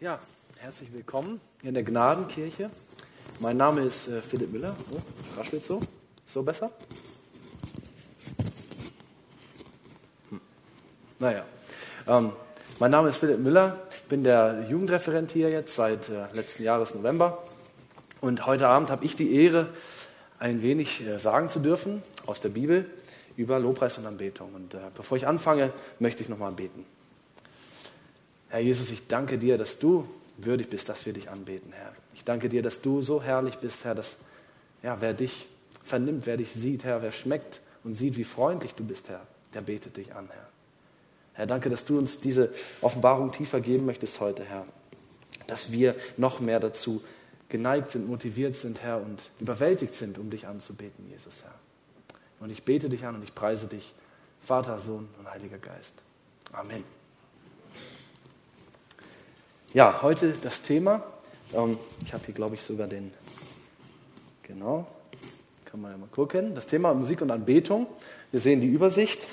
Ja, herzlich willkommen in der Gnadenkirche. Mein Name ist äh, Philipp Müller. Oh, das raschelt so. So besser? Hm. Naja, ähm, mein Name ist Philipp Müller. Ich bin der Jugendreferent hier jetzt seit äh, letzten Jahres November. Und heute Abend habe ich die Ehre, ein wenig äh, sagen zu dürfen aus der Bibel über Lobpreis und Anbetung. Und äh, bevor ich anfange, möchte ich nochmal beten. Herr Jesus, ich danke dir, dass du würdig bist, dass wir dich anbeten, Herr. Ich danke dir, dass du so herrlich bist, Herr, dass ja, wer dich vernimmt, wer dich sieht, Herr, wer schmeckt und sieht, wie freundlich du bist, Herr, der betet dich an, Herr. Herr, danke, dass du uns diese Offenbarung tiefer geben möchtest heute, Herr. Dass wir noch mehr dazu geneigt sind, motiviert sind, Herr, und überwältigt sind, um dich anzubeten, Jesus, Herr. Und ich bete dich an und ich preise dich, Vater, Sohn und Heiliger Geist. Amen. Ja, heute das Thema. Ähm, ich habe hier, glaube ich, sogar den. Genau. Kann man ja mal gucken. Das Thema Musik und Anbetung. Wir sehen die Übersicht.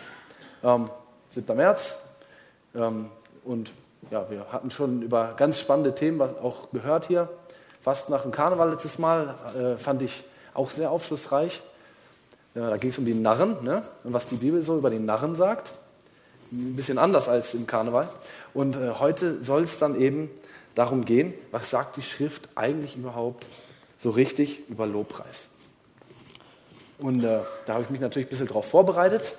Ähm, 7. März. Ähm, und ja, wir hatten schon über ganz spannende Themen auch gehört hier. Fast nach dem Karneval letztes Mal äh, fand ich auch sehr aufschlussreich. Ja, da ging es um die Narren ne? und was die Bibel so über die Narren sagt. Ein bisschen anders als im Karneval. Und äh, heute soll es dann eben darum gehen, was sagt die Schrift eigentlich überhaupt so richtig über Lobpreis. Und äh, da habe ich mich natürlich ein bisschen darauf vorbereitet.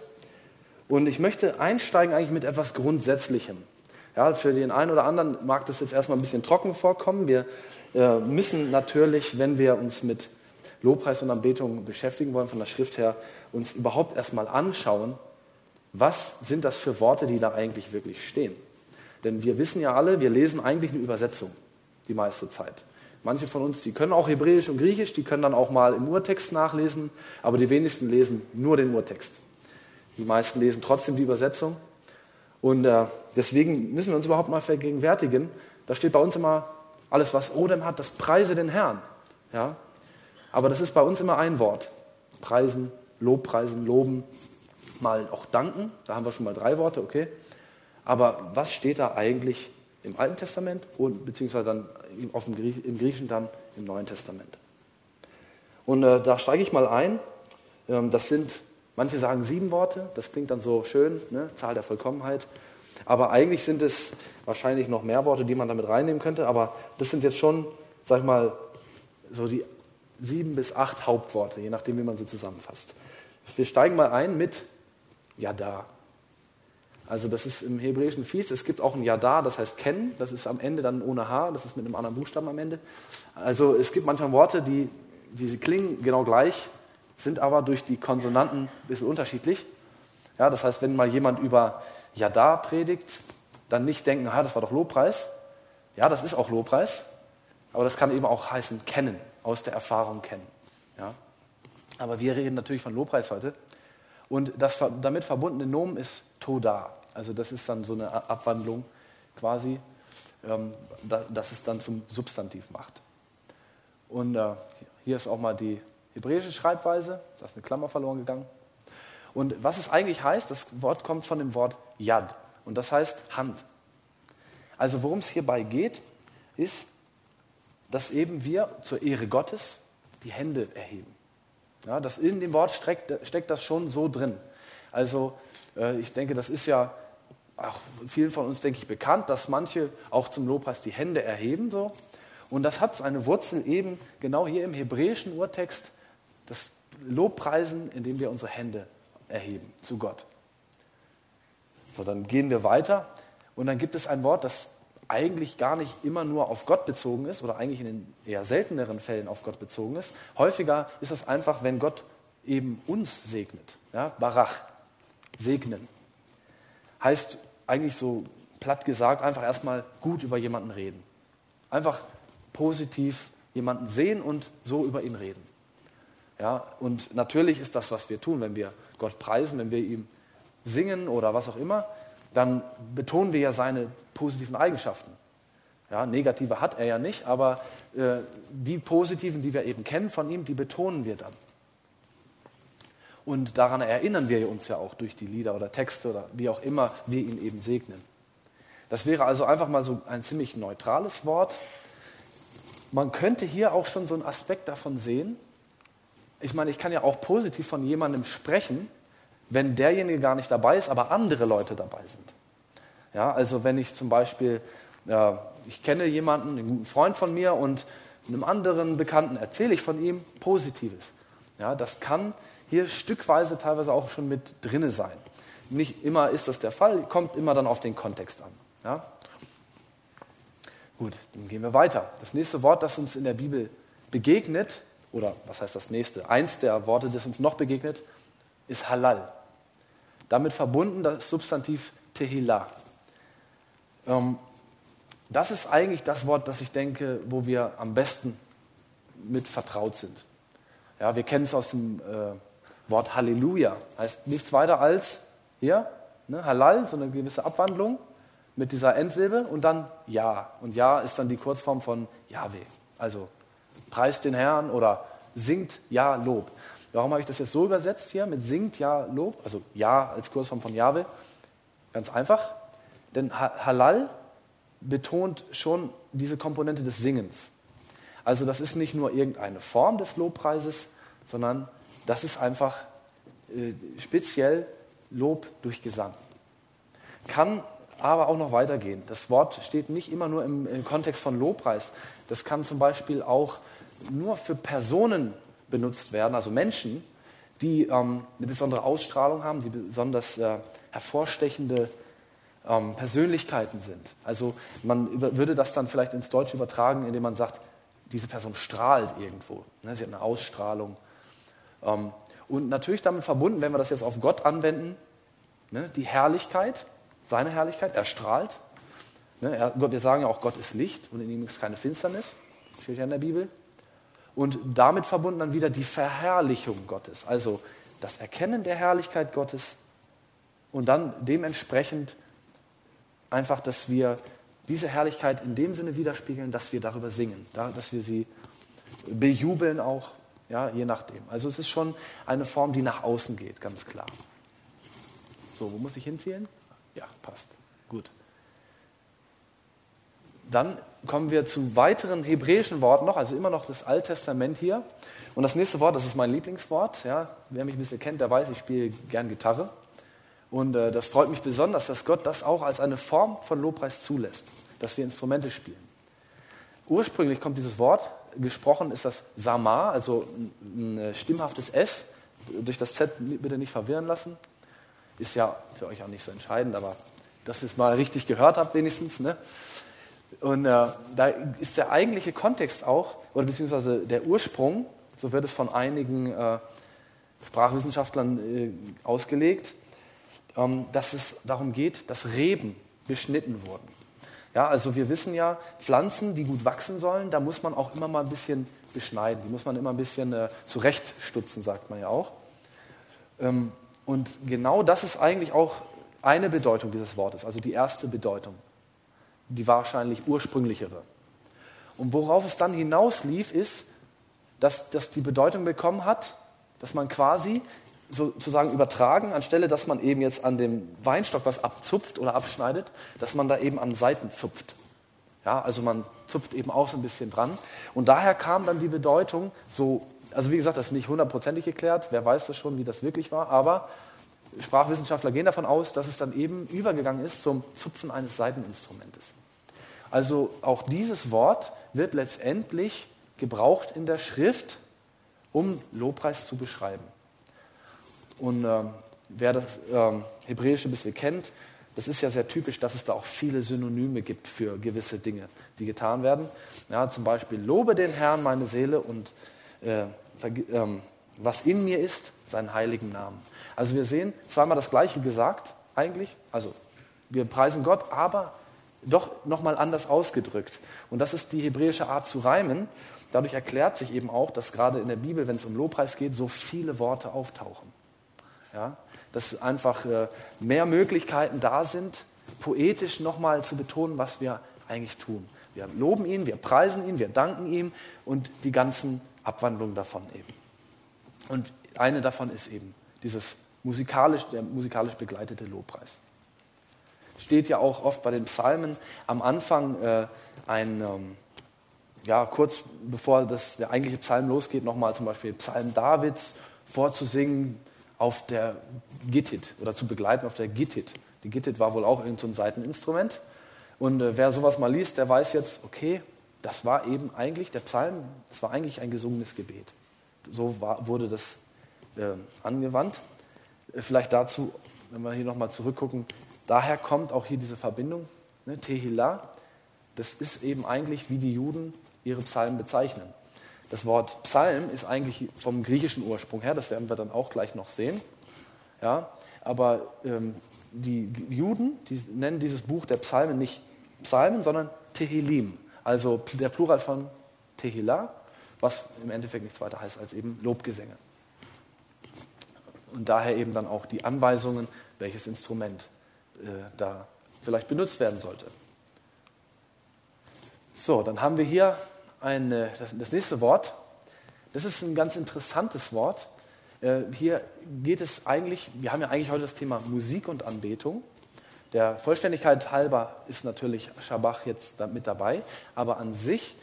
Und ich möchte einsteigen eigentlich mit etwas Grundsätzlichem. Ja, für den einen oder anderen mag das jetzt erstmal ein bisschen trocken vorkommen. Wir äh, müssen natürlich, wenn wir uns mit Lobpreis und Anbetung beschäftigen wollen, von der Schrift her, uns überhaupt erstmal anschauen, was sind das für Worte, die da eigentlich wirklich stehen. Denn wir wissen ja alle, wir lesen eigentlich eine Übersetzung die meiste Zeit. Manche von uns, die können auch Hebräisch und Griechisch, die können dann auch mal im Urtext nachlesen, aber die wenigsten lesen nur den Urtext. Die meisten lesen trotzdem die Übersetzung. Und äh, deswegen müssen wir uns überhaupt mal vergegenwärtigen, da steht bei uns immer, alles was Odem hat, das preise den Herrn. Ja? Aber das ist bei uns immer ein Wort. Preisen, Lobpreisen, loben, mal auch danken. Da haben wir schon mal drei Worte, okay. Aber was steht da eigentlich im Alten Testament und beziehungsweise dann im Griechischen dann im Neuen Testament? Und äh, da steige ich mal ein. Ähm, das sind, manche sagen sieben Worte, das klingt dann so schön, ne? Zahl der Vollkommenheit. Aber eigentlich sind es wahrscheinlich noch mehr Worte, die man damit reinnehmen könnte. Aber das sind jetzt schon, sag ich mal, so die sieben bis acht Hauptworte, je nachdem, wie man sie zusammenfasst. Wir steigen mal ein mit Yada. Also das ist im Hebräischen fies. Es gibt auch ein Yada, das heißt kennen. Das ist am Ende dann ohne H. Das ist mit einem anderen Buchstaben am Ende. Also es gibt manchmal Worte, die, die sie klingen genau gleich, sind aber durch die Konsonanten ein bisschen unterschiedlich. Ja, das heißt, wenn mal jemand über Yada predigt, dann nicht denken, ha, das war doch Lobpreis. Ja, das ist auch Lobpreis. Aber das kann eben auch heißen kennen, aus der Erfahrung kennen. Ja? Aber wir reden natürlich von Lobpreis heute. Und das damit verbundene Nomen ist Toda. Also das ist dann so eine Abwandlung quasi, ähm, dass es dann zum Substantiv macht. Und äh, hier ist auch mal die hebräische Schreibweise, da ist eine Klammer verloren gegangen. Und was es eigentlich heißt, das Wort kommt von dem Wort Yad und das heißt Hand. Also worum es hierbei geht, ist, dass eben wir zur Ehre Gottes die Hände erheben. Ja, das in dem Wort steckt, steckt das schon so drin. Also äh, ich denke, das ist ja auch vielen von uns, denke ich, bekannt, dass manche auch zum Lobpreis die Hände erheben. So. Und das hat seine Wurzel eben genau hier im hebräischen Urtext, das Lobpreisen, indem wir unsere Hände erheben zu Gott. So, dann gehen wir weiter und dann gibt es ein Wort, das eigentlich gar nicht immer nur auf Gott bezogen ist oder eigentlich in den eher selteneren Fällen auf Gott bezogen ist. Häufiger ist es einfach, wenn Gott eben uns segnet. Ja, Barach, segnen. Heißt eigentlich so platt gesagt, einfach erstmal gut über jemanden reden. Einfach positiv jemanden sehen und so über ihn reden. Ja, und natürlich ist das, was wir tun, wenn wir Gott preisen, wenn wir ihm singen oder was auch immer, dann betonen wir ja seine positiven Eigenschaften. Ja, negative hat er ja nicht, aber äh, die positiven, die wir eben kennen von ihm, die betonen wir dann. Und daran erinnern wir uns ja auch durch die Lieder oder Texte oder wie auch immer wir ihn eben segnen. Das wäre also einfach mal so ein ziemlich neutrales Wort. Man könnte hier auch schon so einen Aspekt davon sehen. Ich meine, ich kann ja auch positiv von jemandem sprechen, wenn derjenige gar nicht dabei ist, aber andere Leute dabei sind. Ja, also wenn ich zum Beispiel, ja, ich kenne jemanden, einen guten Freund von mir und einem anderen Bekannten erzähle ich von ihm Positives. Ja, das kann hier stückweise teilweise auch schon mit drinne sein. Nicht immer ist das der Fall, kommt immer dann auf den Kontext an. Ja? Gut, dann gehen wir weiter. Das nächste Wort, das uns in der Bibel begegnet, oder was heißt das nächste? Eins der Worte, das uns noch begegnet, ist Halal. Damit verbunden das Substantiv Tehillah. Ähm, das ist eigentlich das Wort, das ich denke, wo wir am besten mit vertraut sind. Ja, wir kennen es aus dem äh, Wort Halleluja. Heißt nichts weiter als hier, ne, Halal, so eine gewisse Abwandlung mit dieser Endsilbe und dann Ja. Und Ja ist dann die Kurzform von Yahweh. Also preist den Herrn oder singt Ja Lob. Warum habe ich das jetzt so übersetzt hier mit singt Ja Lob? Also Ja als Kurzform von Yahweh. Ganz einfach. Denn Halal betont schon diese Komponente des Singens. Also das ist nicht nur irgendeine Form des Lobpreises, sondern das ist einfach äh, speziell Lob durch Gesang. Kann aber auch noch weitergehen. Das Wort steht nicht immer nur im, im Kontext von Lobpreis. Das kann zum Beispiel auch nur für Personen benutzt werden, also Menschen, die ähm, eine besondere Ausstrahlung haben, die besonders äh, hervorstechende ähm, Persönlichkeiten sind. Also man über, würde das dann vielleicht ins Deutsche übertragen, indem man sagt, diese Person strahlt irgendwo. Ne? Sie hat eine Ausstrahlung. Ähm, und natürlich damit verbunden, wenn wir das jetzt auf Gott anwenden, ne? die Herrlichkeit, seine Herrlichkeit, er strahlt. Ne? Er, wir sagen ja auch, Gott ist Licht und in ihm ist keine Finsternis, steht ja in der Bibel. Und damit verbunden dann wieder die Verherrlichung Gottes, also das Erkennen der Herrlichkeit Gottes und dann dementsprechend einfach, dass wir diese Herrlichkeit in dem Sinne widerspiegeln, dass wir darüber singen, dass wir sie bejubeln auch, ja, je nachdem. Also es ist schon eine Form, die nach außen geht, ganz klar. So, wo muss ich hinziehen? Ja, passt. Gut. Dann kommen wir zu weiteren hebräischen Worten noch, also immer noch das Alttestament hier. Und das nächste Wort, das ist mein Lieblingswort. Ja, wer mich ein bisschen kennt, der weiß, ich spiele gern Gitarre. Und äh, das freut mich besonders, dass Gott das auch als eine Form von Lobpreis zulässt, dass wir Instrumente spielen. Ursprünglich kommt dieses Wort, gesprochen ist das Samar, also ein, ein stimmhaftes S, durch das Z bitte nicht verwirren lassen. Ist ja für euch auch nicht so entscheidend, aber dass ihr es mal richtig gehört habt wenigstens. Ne? Und äh, da ist der eigentliche Kontext auch, oder beziehungsweise der Ursprung, so wird es von einigen äh, Sprachwissenschaftlern äh, ausgelegt, ähm, dass es darum geht, dass Reben beschnitten wurden. Ja, also wir wissen ja, Pflanzen, die gut wachsen sollen, da muss man auch immer mal ein bisschen beschneiden. Die muss man immer ein bisschen äh, zurechtstutzen, sagt man ja auch. Ähm, und genau das ist eigentlich auch eine Bedeutung dieses Wortes, also die erste Bedeutung, die wahrscheinlich ursprünglichere. Und worauf es dann hinauslief, ist, dass das die Bedeutung bekommen hat, dass man quasi sozusagen übertragen, anstelle dass man eben jetzt an dem Weinstock was abzupft oder abschneidet, dass man da eben an Seiten zupft. Ja, also man zupft eben auch so ein bisschen dran. Und daher kam dann die Bedeutung so, also wie gesagt, das ist nicht hundertprozentig geklärt, wer weiß das schon, wie das wirklich war, aber Sprachwissenschaftler gehen davon aus, dass es dann eben übergegangen ist zum Zupfen eines Seiteninstrumentes. Also auch dieses Wort wird letztendlich gebraucht in der Schrift, um Lobpreis zu beschreiben. Und ähm, wer das ähm, Hebräische ein bisschen kennt, das ist ja sehr typisch, dass es da auch viele Synonyme gibt für gewisse Dinge, die getan werden. Ja, zum Beispiel, lobe den Herrn meine Seele und äh, ähm, was in mir ist, seinen heiligen Namen. Also wir sehen zweimal das Gleiche gesagt, eigentlich. Also wir preisen Gott, aber doch nochmal anders ausgedrückt. Und das ist die hebräische Art zu reimen. Dadurch erklärt sich eben auch, dass gerade in der Bibel, wenn es um Lobpreis geht, so viele Worte auftauchen. Ja? Dass einfach äh, mehr Möglichkeiten da sind, poetisch nochmal zu betonen, was wir eigentlich tun. Wir loben ihn, wir preisen ihn, wir danken ihm und die ganzen Abwandlungen davon eben. Und eine davon ist eben dieses musikalisch, der musikalisch begleitete Lobpreis. steht ja auch oft bei den Psalmen am Anfang äh, ein, ähm, ja, kurz bevor das, der eigentliche Psalm losgeht, nochmal zum Beispiel Psalm Davids vorzusingen auf der Gittit oder zu begleiten auf der Gittit. Die Gittit war wohl auch irgendein so ein Seiteninstrument. Und äh, wer sowas mal liest, der weiß jetzt, okay, das war eben eigentlich, der Psalm, das war eigentlich ein gesungenes Gebet. So war, wurde das äh, angewandt. Vielleicht dazu, wenn wir hier nochmal zurückgucken, daher kommt auch hier diese Verbindung, ne, Tehillah, das ist eben eigentlich, wie die Juden ihre Psalmen bezeichnen. Das Wort Psalm ist eigentlich vom griechischen Ursprung her, das werden wir dann auch gleich noch sehen. Ja, aber ähm, die Juden die nennen dieses Buch der Psalmen nicht Psalmen, sondern Tehillim, also der Plural von Tehillah, was im Endeffekt nichts weiter heißt als eben Lobgesänge. Und daher eben dann auch die Anweisungen, welches Instrument äh, da vielleicht benutzt werden sollte. So, dann haben wir hier ein, das, das nächste Wort. Das ist ein ganz interessantes Wort. Äh, hier geht es eigentlich, wir haben ja eigentlich heute das Thema Musik und Anbetung. Der Vollständigkeit halber ist natürlich Schabach jetzt mit dabei, aber an sich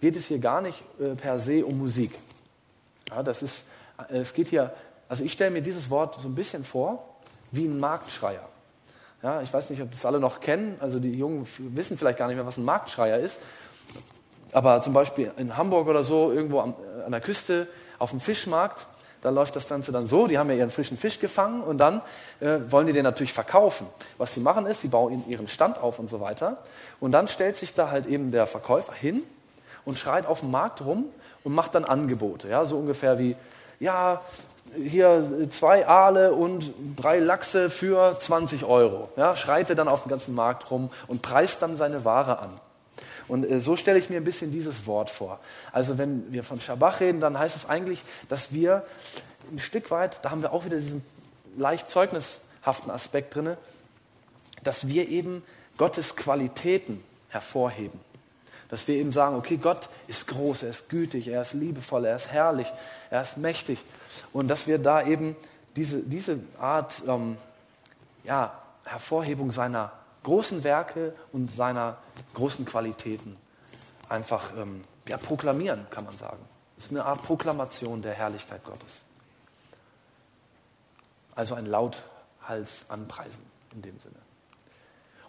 geht es hier gar nicht äh, per se um Musik. Ja, das ist, äh, es geht hier, also ich stelle mir dieses Wort so ein bisschen vor wie ein Marktschreier. Ja, ich weiß nicht, ob das alle noch kennen, also die Jungen wissen vielleicht gar nicht mehr, was ein Marktschreier ist. Aber zum Beispiel in Hamburg oder so, irgendwo an, an der Küste, auf dem Fischmarkt, da läuft das Ganze dann so, die haben ja ihren frischen Fisch gefangen und dann äh, wollen die den natürlich verkaufen. Was sie machen ist, sie bauen ihren Stand auf und so weiter. Und dann stellt sich da halt eben der Verkäufer hin und schreit auf dem Markt rum und macht dann Angebote. Ja, so ungefähr wie, ja, hier zwei Aale und drei Lachse für 20 Euro. Ja, schreit er dann auf dem ganzen Markt rum und preist dann seine Ware an. Und äh, so stelle ich mir ein bisschen dieses Wort vor. Also wenn wir von Schabach reden, dann heißt es eigentlich, dass wir ein Stück weit, da haben wir auch wieder diesen leicht zeugnishaften Aspekt drin, dass wir eben Gottes Qualitäten hervorheben. Dass wir eben sagen, okay, Gott ist groß, er ist gütig, er ist liebevoll, er ist herrlich, er ist mächtig. Und dass wir da eben diese, diese Art ähm, ja, Hervorhebung seiner großen Werke und seiner großen Qualitäten einfach ähm, ja, proklamieren, kann man sagen. Es ist eine Art Proklamation der Herrlichkeit Gottes. Also ein Lauthals anpreisen in dem Sinne.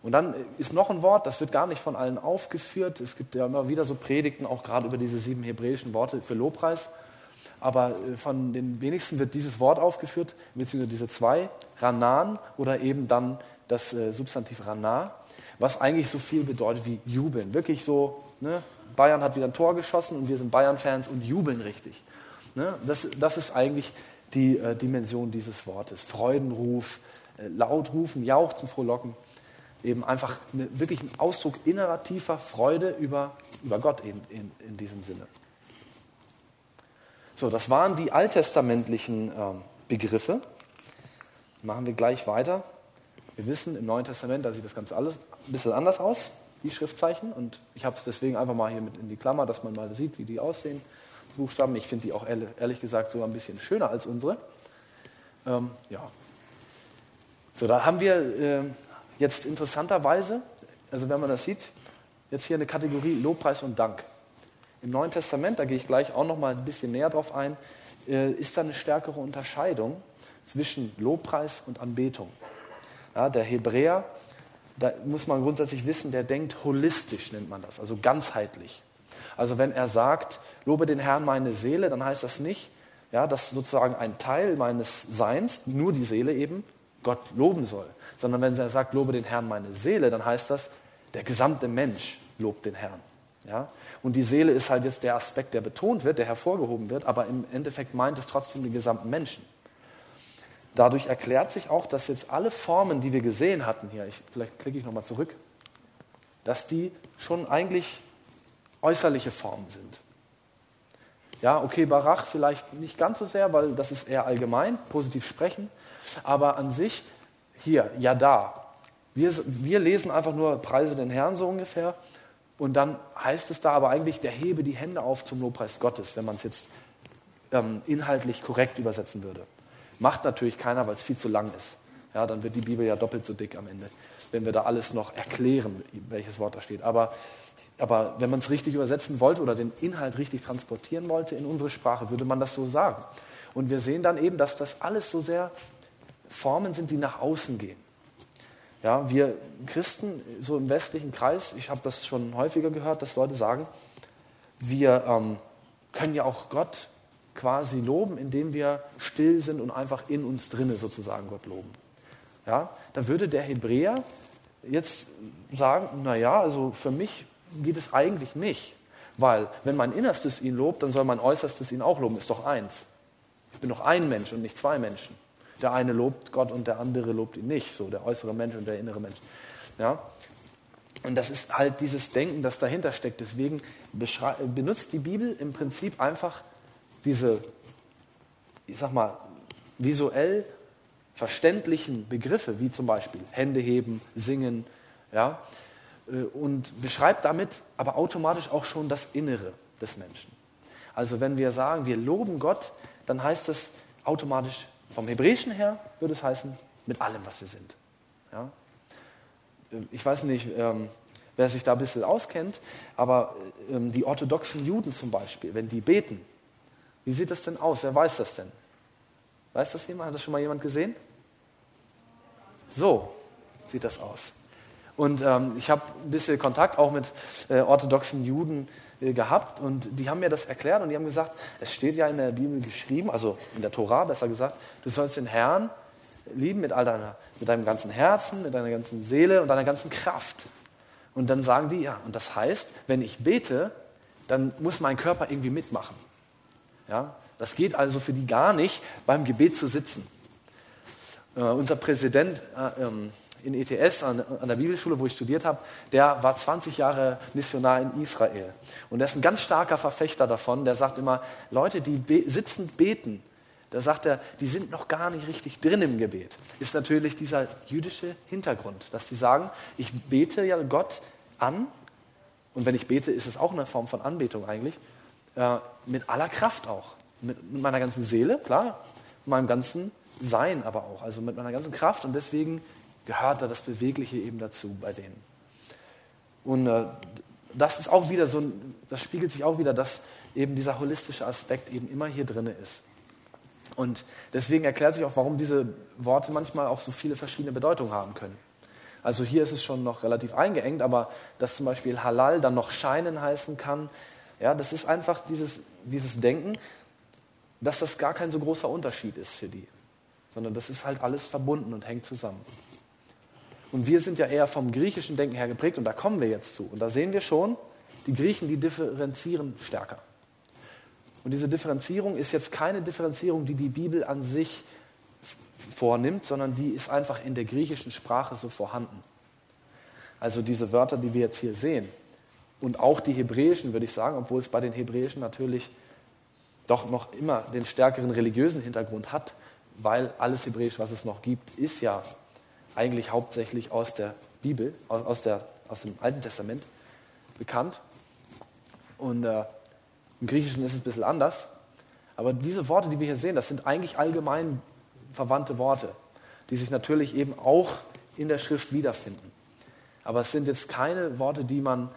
Und dann ist noch ein Wort, das wird gar nicht von allen aufgeführt. Es gibt ja immer wieder so Predigten, auch gerade über diese sieben hebräischen Worte für Lobpreis. Aber äh, von den wenigsten wird dieses Wort aufgeführt, beziehungsweise diese zwei, Ranan oder eben dann das äh, Substantiv Rana, was eigentlich so viel bedeutet wie jubeln. Wirklich so, ne? Bayern hat wieder ein Tor geschossen und wir sind Bayern-Fans und jubeln richtig. Ne? Das, das ist eigentlich die äh, Dimension dieses Wortes. Freudenruf, äh, laut rufen, jauchzen, frohlocken. Eben einfach eine, wirklich ein Ausdruck innerer, tiefer Freude über, über Gott eben in, in diesem Sinne. So, das waren die alttestamentlichen ähm, Begriffe. Machen wir gleich weiter. Wir wissen, im Neuen Testament, da sieht das Ganze alles ein bisschen anders aus, die Schriftzeichen. Und ich habe es deswegen einfach mal hier mit in die Klammer, dass man mal sieht, wie die aussehen. Buchstaben. Ich finde die auch ehrlich gesagt sogar ein bisschen schöner als unsere. Ähm, ja. So, da haben wir äh, jetzt interessanterweise, also wenn man das sieht, jetzt hier eine Kategorie Lobpreis und Dank. Im Neuen Testament, da gehe ich gleich auch noch mal ein bisschen näher drauf ein, äh, ist da eine stärkere Unterscheidung zwischen Lobpreis und Anbetung. Ja, der Hebräer, da muss man grundsätzlich wissen, der denkt holistisch, nennt man das, also ganzheitlich. Also wenn er sagt, lobe den Herrn meine Seele, dann heißt das nicht, ja, dass sozusagen ein Teil meines Seins, nur die Seele eben, Gott loben soll. Sondern wenn er sagt, lobe den Herrn meine Seele, dann heißt das, der gesamte Mensch lobt den Herrn. Ja? Und die Seele ist halt jetzt der Aspekt, der betont wird, der hervorgehoben wird, aber im Endeffekt meint es trotzdem den gesamten Menschen. Dadurch erklärt sich auch, dass jetzt alle Formen, die wir gesehen hatten hier, ich, vielleicht klicke ich nochmal zurück, dass die schon eigentlich äußerliche Formen sind. Ja, okay, Barach vielleicht nicht ganz so sehr, weil das ist eher allgemein, positiv sprechen, aber an sich hier, ja da. Wir, wir lesen einfach nur Preise den Herrn so ungefähr und dann heißt es da aber eigentlich, der hebe die Hände auf zum Lobpreis Gottes, wenn man es jetzt ähm, inhaltlich korrekt übersetzen würde. Macht natürlich keiner, weil es viel zu lang ist. Ja, dann wird die Bibel ja doppelt so dick am Ende. wenn wir da alles noch erklären, welches Wort da steht. Aber, aber wenn man es richtig übersetzen wollte oder den Inhalt richtig transportieren wollte in unsere Sprache, würde man das so sagen. Und wir sehen dann eben, dass das alles so sehr Formen sind, die nach außen gehen. Ja, wir Christen, so im westlichen Kreis, ich habe das schon häufiger gehört, dass Leute sagen, wir ähm, können ja auch Gott quasi loben, indem wir still sind und einfach in uns drinne sozusagen Gott loben. Ja, da würde der Hebräer jetzt sagen, naja, also für mich geht es eigentlich nicht, weil wenn mein Innerstes ihn lobt, dann soll mein Äußerstes ihn auch loben, ist doch eins. Ich bin doch ein Mensch und nicht zwei Menschen. Der eine lobt Gott und der andere lobt ihn nicht, so der äußere Mensch und der innere Mensch. Ja? Und das ist halt dieses Denken, das dahinter steckt. Deswegen benutzt die Bibel im Prinzip einfach diese, ich sag mal, visuell verständlichen Begriffe, wie zum Beispiel Hände heben, singen, ja, äh, und beschreibt damit aber automatisch auch schon das Innere des Menschen. Also wenn wir sagen, wir loben Gott, dann heißt das automatisch vom Hebräischen her würde es heißen, mit allem, was wir sind. Ja? Ich weiß nicht, ähm, wer sich da ein bisschen auskennt, aber ähm, die orthodoxen Juden zum Beispiel, wenn die beten, wie sieht das denn aus? Wer weiß das denn? Weiß das jemand? Hat das schon mal jemand gesehen? So sieht das aus. Und ähm, ich habe ein bisschen Kontakt auch mit äh, orthodoxen Juden gehabt und die haben mir das erklärt und die haben gesagt, es steht ja in der Bibel geschrieben, also in der Tora besser gesagt, du sollst den Herrn lieben mit all deiner, mit deinem ganzen Herzen, mit deiner ganzen Seele und deiner ganzen Kraft. Und dann sagen die, ja, und das heißt, wenn ich bete, dann muss mein Körper irgendwie mitmachen. Ja, das geht also für die gar nicht, beim Gebet zu sitzen. Äh, unser Präsident äh, ähm, in ETS an, an, der Bibelschule, wo ich studiert habe, der war 20 Jahre Missionar in Israel. Und er ist ein ganz starker Verfechter davon. Der sagt immer, Leute, die be sitzend beten, da sagt er, die sind noch gar nicht richtig drin im Gebet. Ist natürlich dieser jüdische Hintergrund, dass sie sagen, ich bete ja Gott an, und wenn ich bete, ist es auch eine Form von Anbetung eigentlich, äh, mit aller Kraft auch. Mit, mit meiner ganzen Seele, klar, meinem ganzen Sein aber auch, also mit meiner ganzen Kraft. Und deswegen gehört da das Bewegliche eben dazu bei denen. Und äh, das ist auch wieder so, das spiegelt sich auch wieder, dass eben dieser holistische Aspekt eben immer hier drin ist. Und deswegen erklärt sich auch, warum diese Worte manchmal auch so viele verschiedene Bedeutungen haben können. Also hier ist es schon noch relativ eingeengt, aber dass zum Beispiel Halal dann noch scheinen heißen kann, ja, das ist einfach dieses, dieses Denken, dass das gar kein so großer Unterschied ist für die, sondern das ist halt alles verbunden und hängt zusammen. Und wir sind ja eher vom griechischen Denken her geprägt und da kommen wir jetzt zu. Und da sehen wir schon, die Griechen, die differenzieren stärker. Und diese Differenzierung ist jetzt keine Differenzierung, die die Bibel an sich vornimmt, sondern die ist einfach in der griechischen Sprache so vorhanden. Also diese Wörter, die wir jetzt hier sehen, und auch die hebräischen, würde ich sagen, obwohl es bei den hebräischen natürlich doch noch immer den stärkeren religiösen Hintergrund hat, weil alles Hebräisch, was es noch gibt, ist ja eigentlich hauptsächlich aus der Bibel, aus, aus, der, aus dem Alten Testament bekannt. Und äh, im Griechischen ist es ein bisschen anders. Aber diese Worte, die wir hier sehen, das sind eigentlich allgemein verwandte Worte, die sich natürlich eben auch in der Schrift wiederfinden. Aber es sind jetzt keine Worte, die man,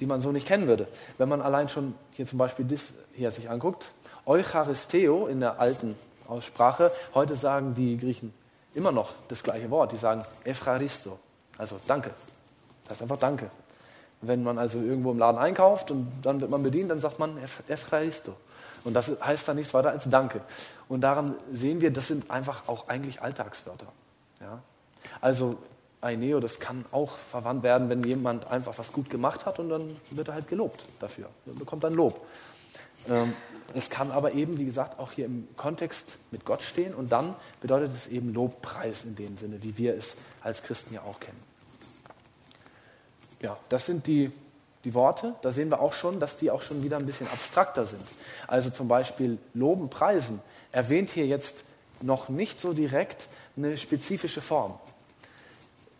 die man so nicht kennen würde. Wenn man allein schon hier zum Beispiel das hier sich anguckt, Eucharisteo in der alten Aussprache, heute sagen die Griechen immer noch das gleiche Wort. Die sagen Epharisto, also Danke. Das heißt einfach Danke. Wenn man also irgendwo im Laden einkauft und dann wird man bedient, dann sagt man Epharisto. Und das heißt dann nichts weiter als Danke. Und daran sehen wir, das sind einfach auch eigentlich Alltagswörter. Ja? Also Aineo, das kann auch verwandt werden, wenn jemand einfach was gut gemacht hat und dann wird er halt gelobt dafür, bekommt dann Lob. Ähm, es kann aber eben, wie gesagt, auch hier im Kontext mit Gott stehen und dann bedeutet es eben Lobpreis in dem Sinne, wie wir es als Christen ja auch kennen. Ja, das sind die, die Worte. Da sehen wir auch schon, dass die auch schon wieder ein bisschen abstrakter sind. Also zum Beispiel Loben, Preisen erwähnt hier jetzt noch nicht so direkt eine spezifische Form.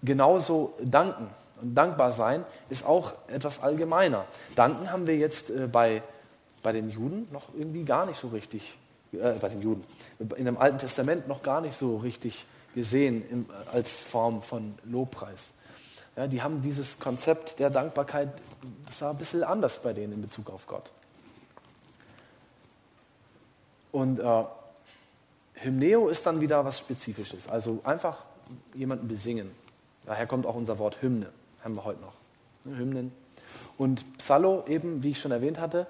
Genauso danken und dankbar sein ist auch etwas allgemeiner. Danken haben wir jetzt äh, bei bei den Juden noch irgendwie gar nicht so richtig, äh, bei den Juden, in dem Alten Testament noch gar nicht so richtig gesehen im, als Form von Lobpreis. ja, die haben dieses Konzept der Dankbarkeit, das war ein bisschen anders bei denen in Bezug auf Gott. Und äh, Hymneo ist dann wieder was Spezifisches, also einfach jemanden besingen. Daher kommt auch unser Wort Hymne, haben wir heute noch. Ne, Hymnen. Und Psallo, eben, wie ich schon erwähnt hatte,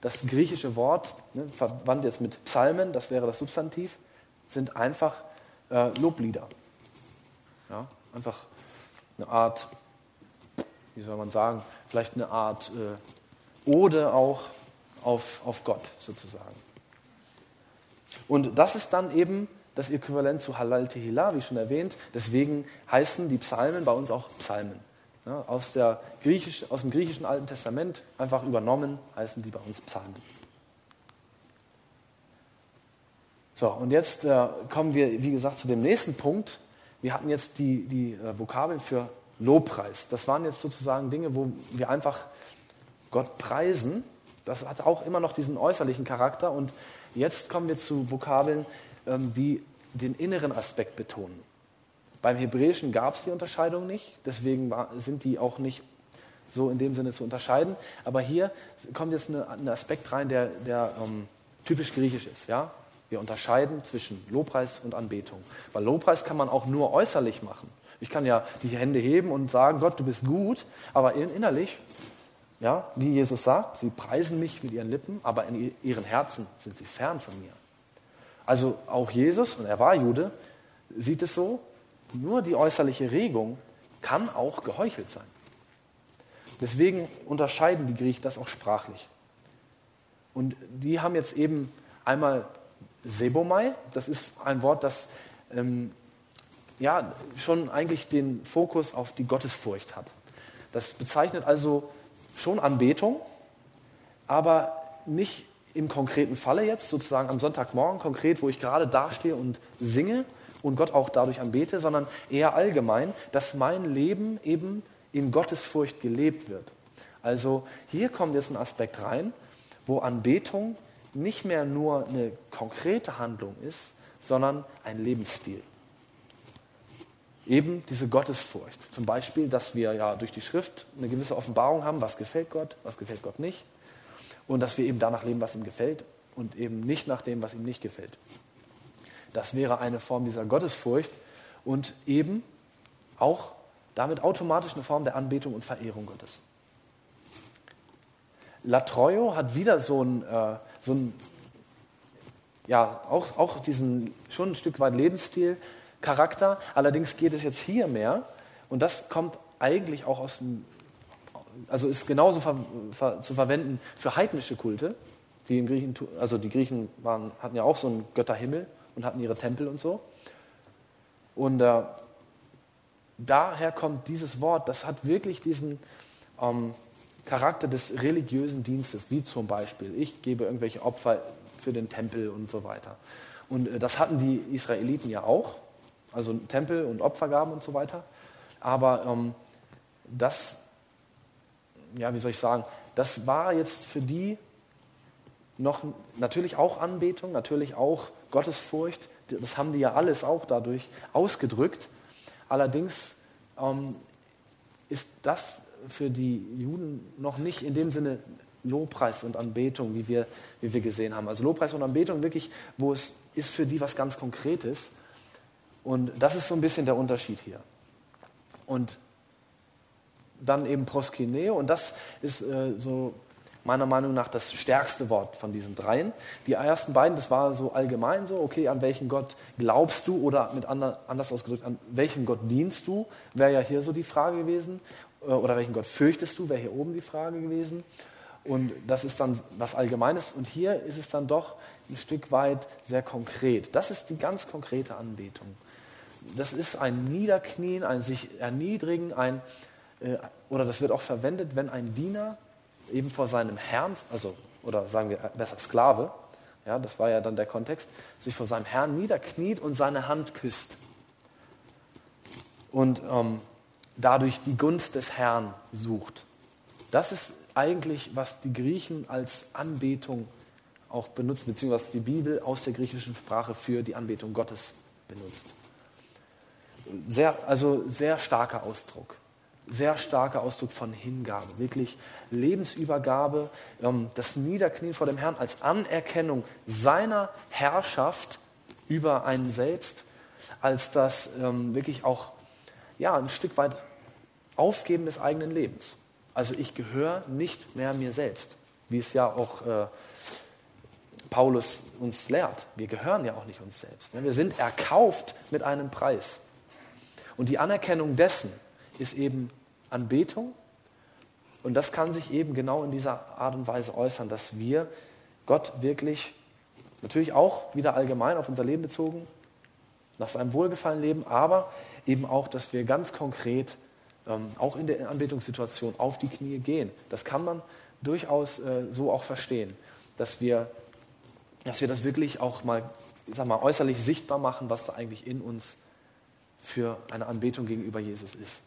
das griechische Wort, ne, verwandt jetzt mit Psalmen, das wäre das Substantiv, sind einfach äh, Loblieder. Ja, einfach eine Art, wie soll man sagen, vielleicht eine Art äh, Ode auch auf, auf Gott sozusagen. Und das ist dann eben das Äquivalent zu Halal Tehillah, wie schon erwähnt. Deswegen heißen die Psalmen bei uns auch Psalmen. Ja, aus, Griechisch, aus dem griechischen Alten Testament einfach übernommen heißen die bei uns Psalmen. So, und jetzt äh, kommen wir, wie gesagt, zu dem nächsten Punkt. Wir hatten jetzt die, die äh, Vokabeln für Lobpreis. Das waren jetzt sozusagen Dinge, wo wir einfach Gott preisen. Das hat auch immer noch diesen äußerlichen Charakter. Und jetzt kommen wir zu Vokabeln, ähm, die den inneren Aspekt betonen. Beim Hebräischen gab es die Unterscheidung nicht, deswegen sind die auch nicht so in dem Sinne zu unterscheiden. Aber hier kommt jetzt ein Aspekt rein, der, der ähm, typisch griechisch ist. Ja? Wir unterscheiden zwischen Lobpreis und Anbetung. Weil Lobpreis kann man auch nur äußerlich machen. Ich kann ja die Hände heben und sagen, Gott, du bist gut, aber innerlich, ja, wie Jesus sagt, sie preisen mich mit ihren Lippen, aber in ihren Herzen sind sie fern von mir. Also auch Jesus, und er war Jude, sieht es so, nur die äußerliche Regung kann auch geheuchelt sein. Deswegen unterscheiden die Griechen das auch sprachlich. Und die haben jetzt eben einmal Sebomai, das ist ein Wort, das ähm, ja, schon eigentlich den Fokus auf die Gottesfurcht hat. Das bezeichnet also schon Anbetung, aber nicht im konkreten Falle jetzt, sozusagen am Sonntagmorgen konkret, wo ich gerade dastehe und singe, und Gott auch dadurch anbete, sondern eher allgemein, dass mein Leben eben in Gottesfurcht gelebt wird. Also hier kommt jetzt ein Aspekt rein, wo Anbetung nicht mehr nur eine konkrete Handlung ist, sondern ein Lebensstil. Eben diese Gottesfurcht. Zum Beispiel, dass wir ja durch die Schrift eine gewisse Offenbarung haben, was gefällt Gott, was gefällt Gott nicht. Und dass wir eben danach leben, was ihm gefällt und eben nicht nach dem, was ihm nicht gefällt. Das wäre eine Form dieser Gottesfurcht und eben auch damit automatisch eine Form der Anbetung und Verehrung Gottes. Latroyo hat wieder so ein, äh, so ein ja, auch, auch diesen schon ein Stück weit Lebensstil, Charakter. Allerdings geht es jetzt hier mehr, und das kommt eigentlich auch aus dem, also ist genauso ver, ver, zu verwenden für heidnische Kulte. Die, Griechen, also die Griechen waren, hatten ja auch so einen Götterhimmel und hatten ihre Tempel und so. Und äh, daher kommt dieses Wort, das hat wirklich diesen ähm, Charakter des religiösen Dienstes, wie zum Beispiel, ich gebe irgendwelche Opfer für den Tempel und so weiter. Und äh, das hatten die Israeliten ja auch, also Tempel und Opfergaben und so weiter. Aber ähm, das, ja, wie soll ich sagen, das war jetzt für die noch natürlich auch Anbetung, natürlich auch Gottesfurcht. Das haben die ja alles auch dadurch ausgedrückt. Allerdings ähm, ist das für die Juden noch nicht in dem Sinne Lobpreis und Anbetung, wie wir, wie wir gesehen haben. Also Lobpreis und Anbetung wirklich, wo es ist für die was ganz Konkretes. Und das ist so ein bisschen der Unterschied hier. Und dann eben Proskineo, und das ist äh, so meiner Meinung nach das stärkste Wort von diesen dreien. Die ersten beiden, das war so allgemein so, okay, an welchen Gott glaubst du oder mit anders ausgedrückt, an welchem Gott dienst du, wäre ja hier so die Frage gewesen. Äh, oder welchen Gott fürchtest du, wäre hier oben die Frage gewesen. Und das ist dann was Allgemeines. Und hier ist es dann doch ein Stück weit sehr konkret. Das ist die ganz konkrete Anbetung. Das ist ein Niederknien, ein sich erniedrigen, ein, äh, oder das wird auch verwendet, wenn ein Diener eben vor seinem Herrn, also, oder sagen wir besser Sklave, ja, das war ja dann der Kontext, sich vor seinem Herrn niederkniet und seine Hand küsst. Und ähm, dadurch die Gunst des Herrn sucht. Das ist eigentlich, was die Griechen als Anbetung auch benutzen, beziehungsweise die Bibel aus der griechischen Sprache für die Anbetung Gottes benutzt. Sehr, also sehr starker Ausdruck. sehr starker Ausdruck von Hingabe, wirklich Lebensübergabe, ähm, das Niederknien vor dem Herrn als Anerkennung seiner Herrschaft über einen selbst, als das ähm, wirklich auch ja, ein Stück weit Aufgeben des eigenen Lebens. Also ich gehöre nicht mehr mir selbst, wie es ja auch äh, Paulus uns lehrt. Wir gehören ja auch nicht uns selbst. Ne? Wir sind erkauft mit einem Preis. Und die Anerkennung dessen ist eben Anbetung. Und das kann sich eben genau in dieser Art und Weise äußern, dass wir Gott wirklich, natürlich auch wieder allgemein auf unser Leben bezogen, nach seinem Wohlgefallen leben, aber eben auch, dass wir ganz konkret ähm, auch in der Anbetungssituation auf die Knie gehen. Das kann man durchaus äh, so auch verstehen, dass wir, dass wir das wirklich auch mal, sag mal äußerlich sichtbar machen, was da eigentlich in uns für eine Anbetung gegenüber Jesus ist.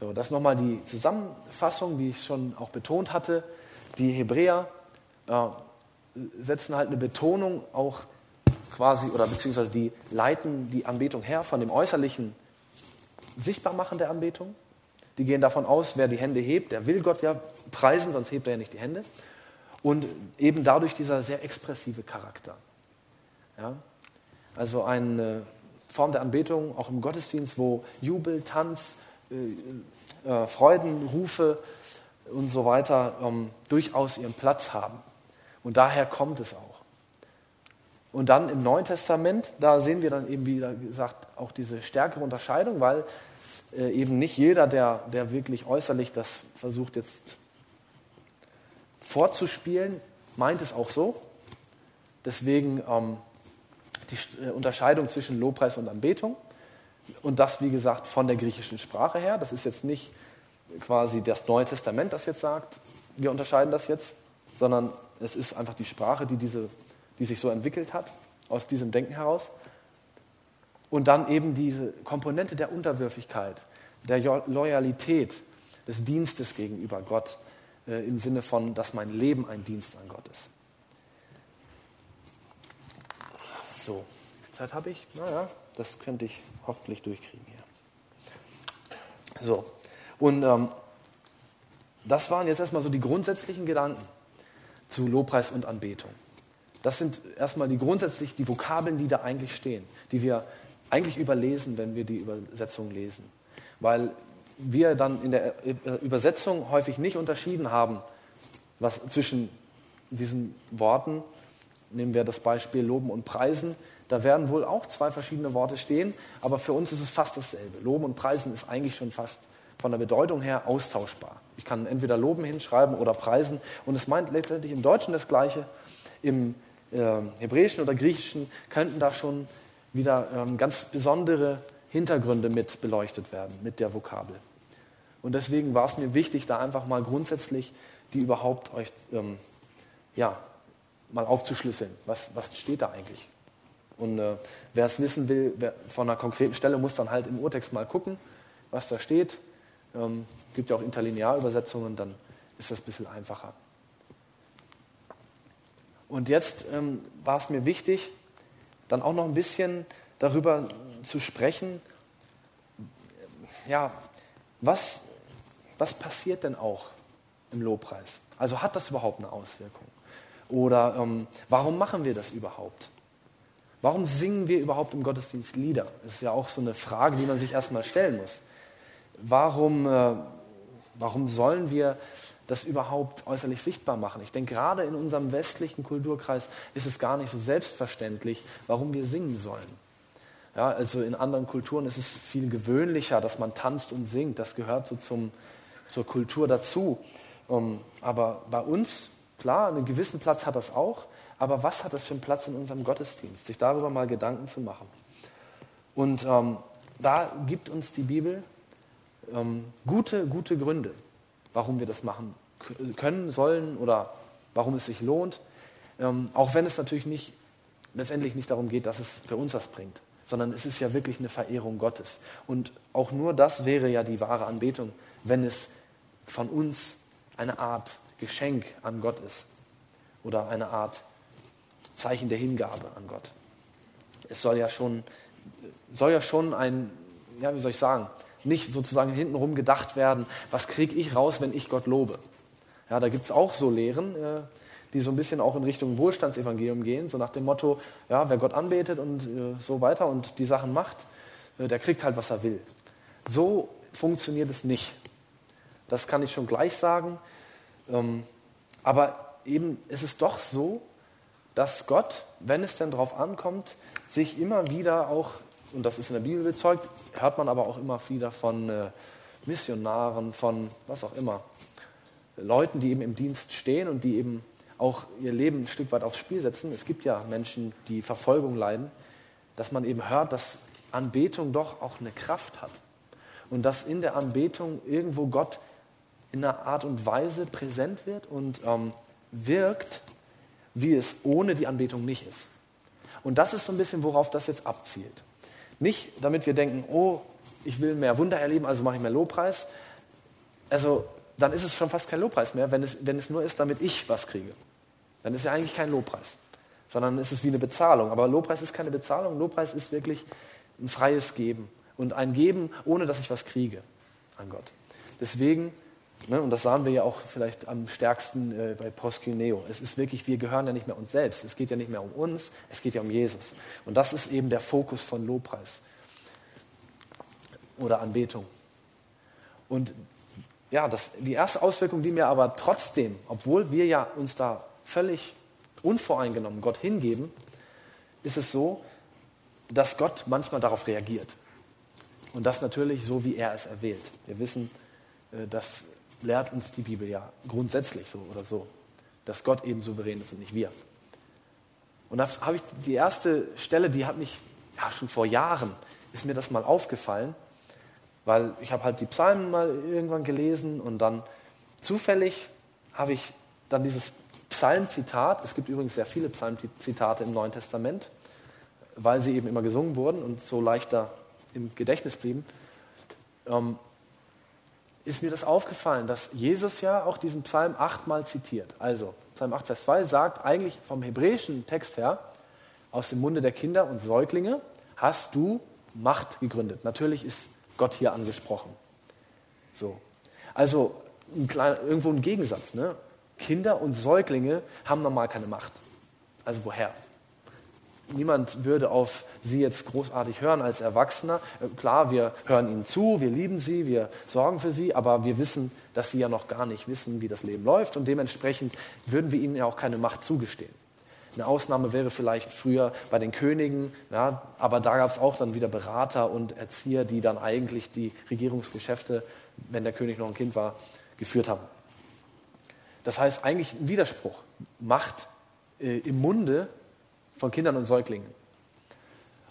So, das nochmal die Zusammenfassung, wie ich es schon auch betont hatte. Die Hebräer äh, setzen halt eine Betonung auch quasi, oder beziehungsweise die leiten die Anbetung her von dem äußerlichen Sichtbarmachen der Anbetung. Die gehen davon aus, wer die Hände hebt, der will Gott ja preisen, sonst hebt er ja nicht die Hände. Und eben dadurch dieser sehr expressive Charakter. Ja? Also eine Form der Anbetung, auch im Gottesdienst, wo Jubel, Tanz, äh, äh, Freudenrufe und so weiter ähm, durchaus ihren Platz haben. Und daher kommt es auch. Und dann im Neuen Testament, da sehen wir dann eben, wie gesagt, auch diese stärkere Unterscheidung, weil äh, eben nicht jeder, der, der wirklich äußerlich das versucht jetzt vorzuspielen, meint es auch so. Deswegen ähm, die äh, Unterscheidung zwischen Lobpreis und Anbetung. Und das, wie gesagt, von der griechischen Sprache her. Das ist jetzt nicht quasi das Neue Testament, das jetzt sagt, wir unterscheiden das jetzt, sondern es ist einfach die Sprache, die, diese, die sich so entwickelt hat, aus diesem Denken heraus. Und dann eben diese Komponente der Unterwürfigkeit, der Loyalität, des Dienstes gegenüber Gott, äh, im Sinne von, dass mein Leben ein Dienst an Gott ist. So, Zeit habe ich? Naja, das könnte ich hoffentlich durchkriegen hier. So, und ähm, das waren jetzt erstmal so die grundsätzlichen Gedanken zu Lobpreis und Anbetung. Das sind erstmal die grundsätzlich die Vokabeln, die da eigentlich stehen, die wir eigentlich überlesen, wenn wir die Übersetzung lesen. Weil wir dann in der Übersetzung häufig nicht unterschieden haben, was zwischen diesen Worten, nehmen wir das Beispiel Loben und Preisen, da werden wohl auch zwei verschiedene Worte stehen, aber für uns ist es fast dasselbe. Loben und Preisen ist eigentlich schon fast von der Bedeutung her austauschbar. Ich kann entweder Loben hinschreiben oder Preisen und es meint letztendlich im Deutschen das Gleiche. Im äh, Hebräischen oder Griechischen könnten da schon wieder ähm, ganz besondere Hintergründe mit beleuchtet werden mit der Vokabel. Und deswegen war es mir wichtig, da einfach mal grundsätzlich die überhaupt euch ähm, ja, mal aufzuschlüsseln. Was, was steht da eigentlich? Und äh, wer es wissen will, wer, von einer konkreten Stelle, muss dann halt im Urtext mal gucken, was da steht. Ähm, gibt ja auch Interlinearübersetzungen, dann ist das ein bisschen einfacher. Und jetzt ähm, war es mir wichtig, dann auch noch ein bisschen darüber zu sprechen, ja, was, was passiert denn auch im Lobpreis? Also hat das überhaupt eine Auswirkung? Oder ähm, warum machen wir das überhaupt? Warum singen wir überhaupt im Gottesdienst Lieder? Das ist ja auch so eine Frage, die man sich erstmal stellen muss. Warum, äh, warum sollen wir das überhaupt äußerlich sichtbar machen? Ich denke, gerade in unserem westlichen Kulturkreis ist es gar nicht so selbstverständlich, warum wir singen sollen. Ja, also in anderen Kulturen ist es viel gewöhnlicher, dass man tanzt und singt. Das gehört so zum, zur Kultur dazu. Um, ähm, aber bei uns, klar, einen gewissen Platz hat das auch. Aber was hat das für einen Platz in unserem Gottesdienst? Sich darüber mal Gedanken zu machen. Und ähm, da gibt uns die Bibel ähm, gute, gute Gründe, warum wir das machen können, sollen oder warum es sich lohnt. Ähm, auch wenn es natürlich nicht, letztendlich nicht darum geht, dass es für uns was bringt, sondern es ist ja wirklich eine Verehrung Gottes. Und auch nur das wäre ja die wahre Anbetung, wenn es von uns eine Art Geschenk an Gott ist oder eine Art Zeichen der Hingabe an Gott. Es soll ja schon, soll ja schon ein, ja, wie soll ich sagen, nicht sozusagen hintenrum gedacht werden, was kriege ich raus, wenn ich Gott lobe. Ja, da gibt es auch so Lehren, äh, die so ein bisschen auch in Richtung Wohlstandsevangelium gehen, so nach dem Motto, ja, wer Gott anbetet und äh, so weiter und die Sachen macht, äh, der kriegt halt, was er will. So funktioniert es nicht. Das kann ich schon gleich sagen. Ähm, aber eben ist es doch so, dass Gott, wenn es denn darauf ankommt, sich immer wieder auch, und das ist in der Bibel bezeugt, hört man aber auch immer wieder von äh, Missionaren, von was auch immer, Leuten, die eben im Dienst stehen und die eben auch ihr Leben ein Stück weit aufs Spiel setzen. Es gibt ja Menschen, die Verfolgung leiden, dass man eben hört, dass Anbetung doch auch eine Kraft hat. Und dass in der Anbetung irgendwo Gott in einer Art und Weise präsent wird und ähm, wirkt, wie es ohne die Anbetung nicht ist. Und das ist so ein bisschen, worauf das jetzt abzielt. Nicht, damit wir denken, oh, ich will mehr Wunder erleben, also mache ich mehr Lobpreis. Also dann ist es schon fast kein Lobpreis mehr, wenn es, wenn es nur ist, damit ich was kriege. Dann ist ja eigentlich kein Lobpreis, sondern ist es wie eine Bezahlung. Aber Lobpreis ist keine Bezahlung, Lobpreis ist wirklich ein freies Geben und ein Geben, ohne dass ich was kriege an Gott. Deswegen, ne, und das sahen wir ja auch vielleicht am stärksten äh, bei Proskyneo, es ist wirklich, wir gehören ja nicht mehr uns selbst, es geht ja nicht mehr um uns, es geht ja um Jesus. Und das ist eben der Fokus von Lobpreis oder Anbetung. Und ja, das, die erste Auswirkung, die mir aber trotzdem, obwohl wir ja uns da völlig unvoreingenommen Gott hingeben, ist es so, dass Gott manchmal darauf reagiert. Und das natürlich so, wie er es erwählt. Wir wissen, äh, das lehrt uns die Bibel ja grundsätzlich so oder so, dass Gott eben souverän ist und nicht wir. Und da habe ich die erste Stelle, die hat mich ja schon vor Jahren, ist mir das mal aufgefallen. Weil ich habe halt die Psalmen mal irgendwann gelesen und dann zufällig habe ich dann dieses Psalmzitat, es gibt übrigens sehr viele Psalmzitate im Neuen Testament, weil sie eben immer gesungen wurden und so leichter im Gedächtnis blieben, ähm, ist mir das aufgefallen, dass Jesus ja auch diesen Psalm achtmal zitiert. Also Psalm 8, Vers 2 sagt eigentlich vom hebräischen Text her, aus dem Munde der Kinder und Säuglinge hast du Macht gegründet. Natürlich ist Gott hier angesprochen. So. Also ein kleiner, irgendwo ein Gegensatz. Ne? Kinder und Säuglinge haben normal keine Macht. Also woher? Niemand würde auf sie jetzt großartig hören als Erwachsener. Äh, klar, wir hören ihnen zu, wir lieben sie, wir sorgen für sie, aber wir wissen, dass sie ja noch gar nicht wissen, wie das Leben läuft und dementsprechend würden wir ihnen ja auch keine Macht zugestehen. Eine Ausnahme wäre vielleicht früher bei den Königen, ja, aber da gab es auch dann wieder Berater und Erzieher, die dann eigentlich die Regierungsgeschäfte, wenn der König noch ein Kind war, geführt haben. Das heißt eigentlich ein Widerspruch. Macht äh, im Munde von Kindern und Säuglingen.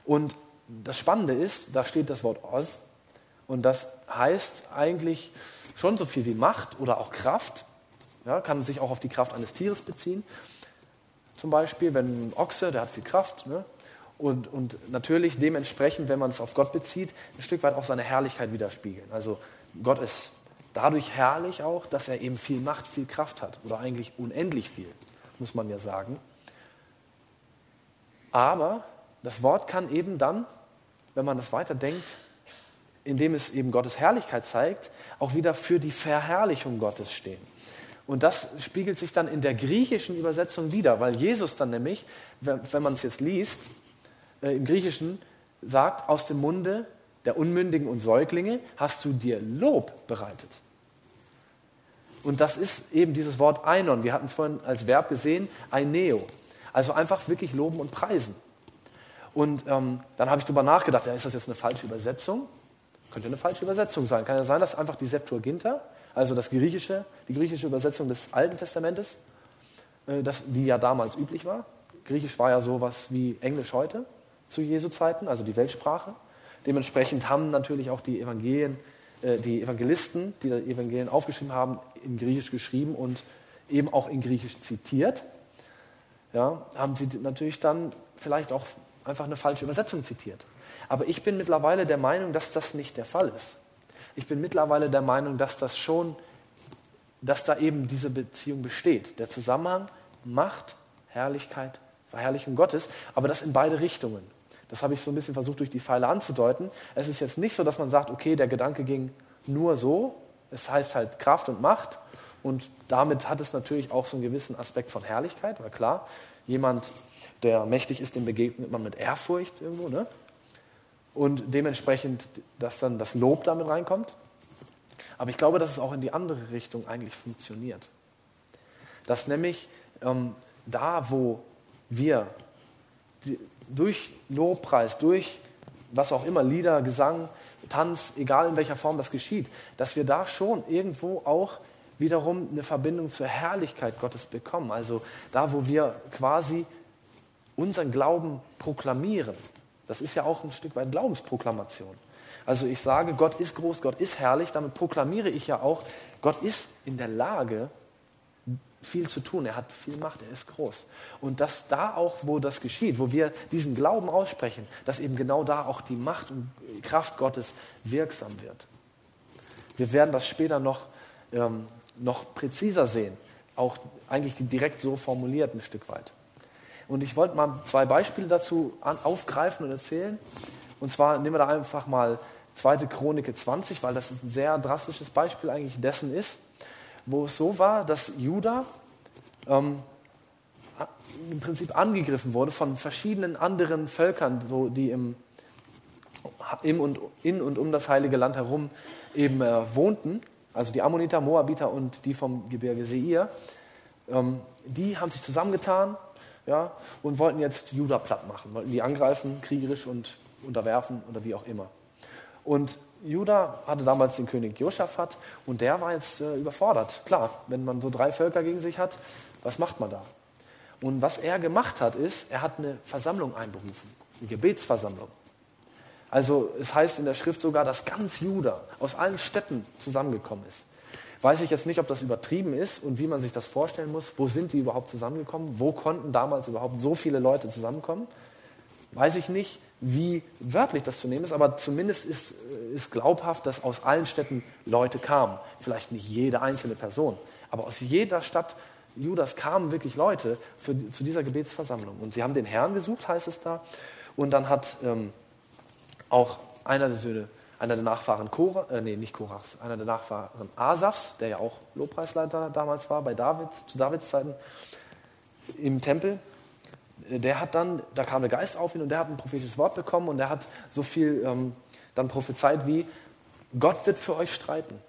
Und das Spannende ist, da steht das Wort Oz und das heißt eigentlich schon so viel wie Macht oder auch Kraft. Ja, kann sich auch auf die Kraft eines Tieres beziehen zum Beispiel, wenn ein Ochse, der hat viel Kraft, ne? und, und natürlich dementsprechend, wenn man es auf Gott bezieht, ein Stück weit auch seine Herrlichkeit widerspiegeln. Also Gott ist dadurch herrlich auch, dass er eben viel Macht, viel Kraft hat oder eigentlich unendlich viel, muss man ja sagen. Aber das Wort kann eben dann, wenn man das weiterdenkt, indem es eben Gottes Herrlichkeit zeigt, auch wieder für die Verherrlichung Gottes stehen. Und das spiegelt sich dann in der griechischen Übersetzung wieder, weil Jesus dann nämlich, wenn man es jetzt liest, äh, im Griechischen sagt, aus dem Munde der Unmündigen und Säuglinge hast du dir Lob bereitet. Und das ist eben dieses Wort Einon. Wir hatten es vorhin als Verb gesehen, Eineo. Also einfach wirklich loben und preisen. Und ähm, dann habe ich darüber nachgedacht, ja, ist das jetzt eine falsche Übersetzung? Könnte eine falsche Übersetzung sein. Kann ja sein, dass einfach die Septuaginta also das griechische, die griechische Übersetzung des Alten Testamentes, äh, das, die ja damals üblich war. Griechisch war ja sowas wie Englisch heute zu Jesu Zeiten, also die Weltsprache. Dementsprechend haben natürlich auch die Evangelien, äh, die Evangelisten, die die Evangelien aufgeschrieben haben, in Griechisch geschrieben und eben auch in Griechisch zitiert. Ja, haben sie natürlich dann vielleicht auch einfach eine falsche Übersetzung zitiert. Aber ich bin mittlerweile der Meinung, dass das nicht der Fall ist ich bin mittlerweile der Meinung, dass das schon, dass da eben diese Beziehung besteht. Der Zusammenhang Macht, Herrlichkeit, Verherrlichung Gottes, aber das in beide Richtungen. Das habe ich so ein bisschen versucht durch die Pfeile anzudeuten. Es ist jetzt nicht so, dass man sagt, okay, der Gedanke ging nur so. Es heißt halt Kraft und Macht. Und damit hat es natürlich auch so einen gewissen Aspekt von Herrlichkeit, weil klar, jemand, der mächtig ist, dem begegnet man mit Ehrfurcht irgendwo. Ne? Und dementsprechend, dass dann das Lob damit reinkommt. Aber ich glaube, dass es auch in die andere Richtung eigentlich funktioniert. Dass nämlich ähm, da, wo wir die, durch Lobpreis, durch was auch immer, Lieder, Gesang, Tanz, egal in welcher Form das geschieht, dass wir da schon irgendwo auch wiederum eine Verbindung zur Herrlichkeit Gottes bekommen. Also da, wo wir quasi unseren Glauben proklamieren. Das ist ja auch ein Stück weit Glaubensproklamation. Also ich sage, Gott ist groß, Gott ist herrlich, damit proklamiere ich ja auch, Gott ist in der Lage, viel zu tun, er hat viel Macht, er ist groß. Und dass da auch, wo das geschieht, wo wir diesen Glauben aussprechen, dass eben genau da auch die Macht und Kraft Gottes wirksam wird. Wir werden das später noch, ähm, noch präziser sehen, auch eigentlich direkt so formuliert ein Stück weit. Und ich wollte mal zwei Beispiele dazu aufgreifen und erzählen. Und zwar nehmen wir da einfach mal 2. Chronik 20, weil das ein sehr drastisches Beispiel eigentlich dessen ist wo es so war, dass Juda ähm, im Prinzip angegriffen wurde von verschiedenen anderen Völkern, so die im, im und, in und um das heilige Land herum eben äh, wohnten, also die Ammoniter, Moabiter und die vom Gebirge Seir, ähm, die haben sich zusammengetan ja, und wollten jetzt Juda platt machen, wollten die angreifen, kriegerisch und unterwerfen oder wie auch immer. Und Juda hatte damals den König Josaphat und der war jetzt äh, überfordert. Klar, wenn man so drei Völker gegen sich hat, was macht man da? Und was er gemacht hat, ist, er hat eine Versammlung einberufen, eine Gebetsversammlung. Also es heißt in der Schrift sogar, dass ganz Juda aus allen Städten zusammengekommen ist. Weiß ich jetzt nicht, ob das übertrieben ist und wie man sich das vorstellen muss. Wo sind die überhaupt zusammengekommen? Wo konnten damals überhaupt so viele Leute zusammenkommen? Weiß ich nicht wie wörtlich das zu nehmen ist, aber zumindest ist, äh, ist glaubhaft, dass aus allen Städten Leute kamen. Vielleicht nicht jede einzelne Person, aber aus jeder Stadt Judas kamen wirklich Leute für, zu dieser Gebetsversammlung. Und sie haben den Herrn gesucht, heißt es da. Und dann hat ähm, auch einer der Söhne, einer der Nachfahren Korah, äh, nee, nicht Korachs, einer der Nachfahren Asafs, der ja auch Lobpreisleiter damals war bei David, zu Davids Zeiten, im Tempel, der hat dann, da kam der Geist auf ihn und der hat ein prophetisches Wort bekommen und der hat so viel ähm, dann prophezeit wie, Gott wird für euch streiten.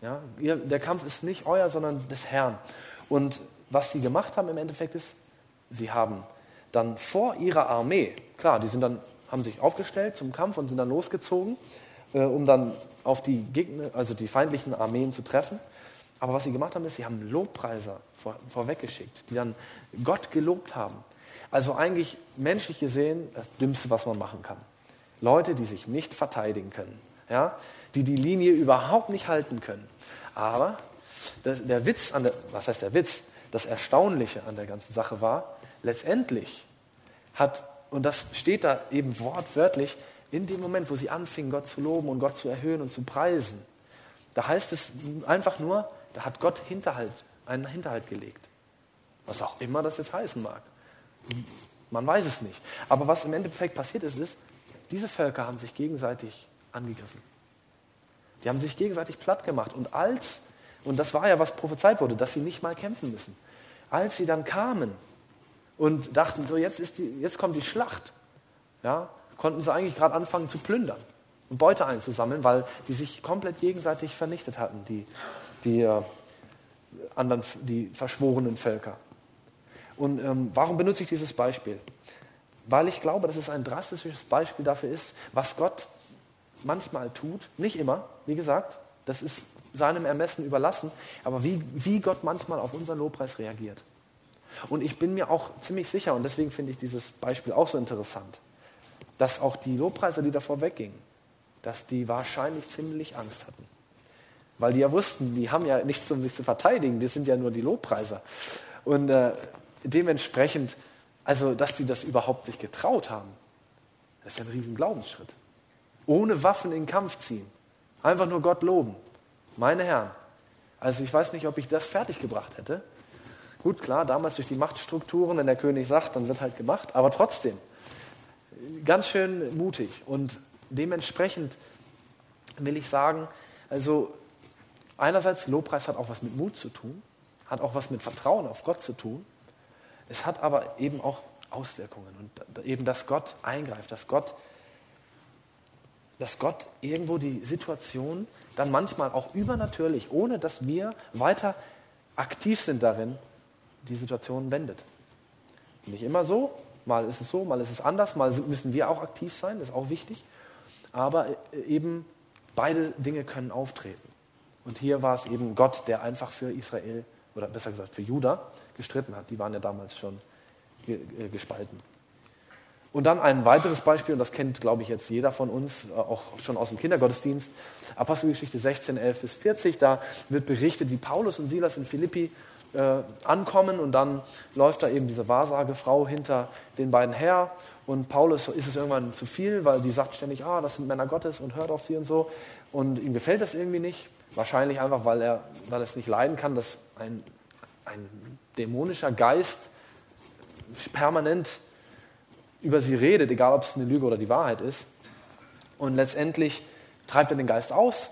Ja, ihr, der Kampf ist nicht euer, sondern des Herrn. Und was sie gemacht haben im Endeffekt ist, sie haben dann vor ihrer Armee, klar, die sind dann, haben sich aufgestellt zum Kampf und sind dann losgezogen, äh, um dann auf die Gegner, also die feindlichen Armeen zu treffen. Aber was sie gemacht haben, ist, sie haben Lobpreiser vor, vorweggeschickt, die dann Gott gelobt haben. Also eigentlich menschlich gesehen das Dümmste, was man machen kann. Leute, die sich nicht verteidigen können, ja? die die Linie überhaupt nicht halten können. Aber der, der Witz an der, was heißt der Witz? Das Erstaunliche an der ganzen Sache war, letztendlich hat, und das steht da eben wortwörtlich, in dem Moment, wo sie anfingen, Gott zu loben und Gott zu erhöhen und zu preisen, da heißt es einfach nur, da hat Gott Hinterhalt, einen Hinterhalt gelegt. Was auch immer das jetzt heißen mag. Man weiß es nicht. Aber was im Endeffekt passiert ist, ist, diese Völker haben sich gegenseitig angegriffen. Die haben sich gegenseitig platt gemacht. Und als, und das war ja, was prophezeit wurde, dass sie nicht mal kämpfen müssen. Als sie dann kamen und dachten, so jetzt, ist die, jetzt kommt die Schlacht, ja, konnten sie eigentlich gerade anfangen zu plündern und Beute einzusammeln, weil die sich komplett gegenseitig vernichtet hatten, die, die äh, anderen, die verschworenen Völker. Und ähm, warum benutze ich dieses Beispiel? Weil ich glaube, dass es ein drastisches Beispiel dafür ist, was Gott manchmal tut, nicht immer, wie gesagt, das ist seinem Ermessen überlassen, aber wie, wie Gott manchmal auf unseren Lobpreis reagiert. Und ich bin mir auch ziemlich sicher, und deswegen finde ich dieses Beispiel auch so interessant, dass auch die Lobpreiser, die davor weggingen, dass die wahrscheinlich ziemlich Angst hatten. Weil die ja wussten, die haben ja nichts, um sich zu verteidigen, die sind ja nur die Lobpreiser. Und äh, dementsprechend, also dass die das überhaupt sich getraut haben, das ist ja ein riesen Glaubensschritt. Ohne Waffen in den Kampf ziehen. Einfach nur Gott loben. Meine Herren. Also ich weiß nicht, ob ich das fertiggebracht hätte. Gut, klar, damals durch die Machtstrukturen, wenn der König sagt, dann wird halt gemacht. Aber trotzdem, ganz schön mutig. Und dementsprechend will ich sagen, also einerseits Lobpreis hat auch was mit Mut zu tun, hat auch was mit Vertrauen auf Gott zu tun. Es hat aber eben auch Auswirkungen und eben, dass Gott eingreift, dass Gott, dass Gott irgendwo die Situation dann manchmal auch übernatürlich, ohne dass wir weiter aktiv sind darin, die Situation wendet. Nicht immer so, mal ist es so, mal ist es anders, mal müssen wir auch aktiv sein, das ist auch wichtig. Aber äh, eben beide Dinge können auftreten. Und hier war es eben Gott, der einfach für Israel, oder besser gesagt für Juda, gestritten hat. Die waren ja damals schon äh, gespalten. Und dann ein weiteres Beispiel, und das kennt, glaube ich, jetzt jeder von uns, äh, auch schon aus dem Kindergottesdienst, Apostelgeschichte 16, 11 bis 40, da wird berichtet, wie Paulus und Silas in Philippi äh, ankommen und dann läuft da eben diese Wahrsagefrau hinter den beiden her und Paulus ist es irgendwann zu viel, weil die sagt ständig, ah, das sind Männer Gottes und hört auf sie und so und ihm gefällt das irgendwie nicht, wahrscheinlich einfach, weil er, weil er es nicht leiden kann, dass ein, ein dämonischer Geist permanent über sie redet, egal ob es eine Lüge oder die Wahrheit ist. Und letztendlich treibt er den Geist aus.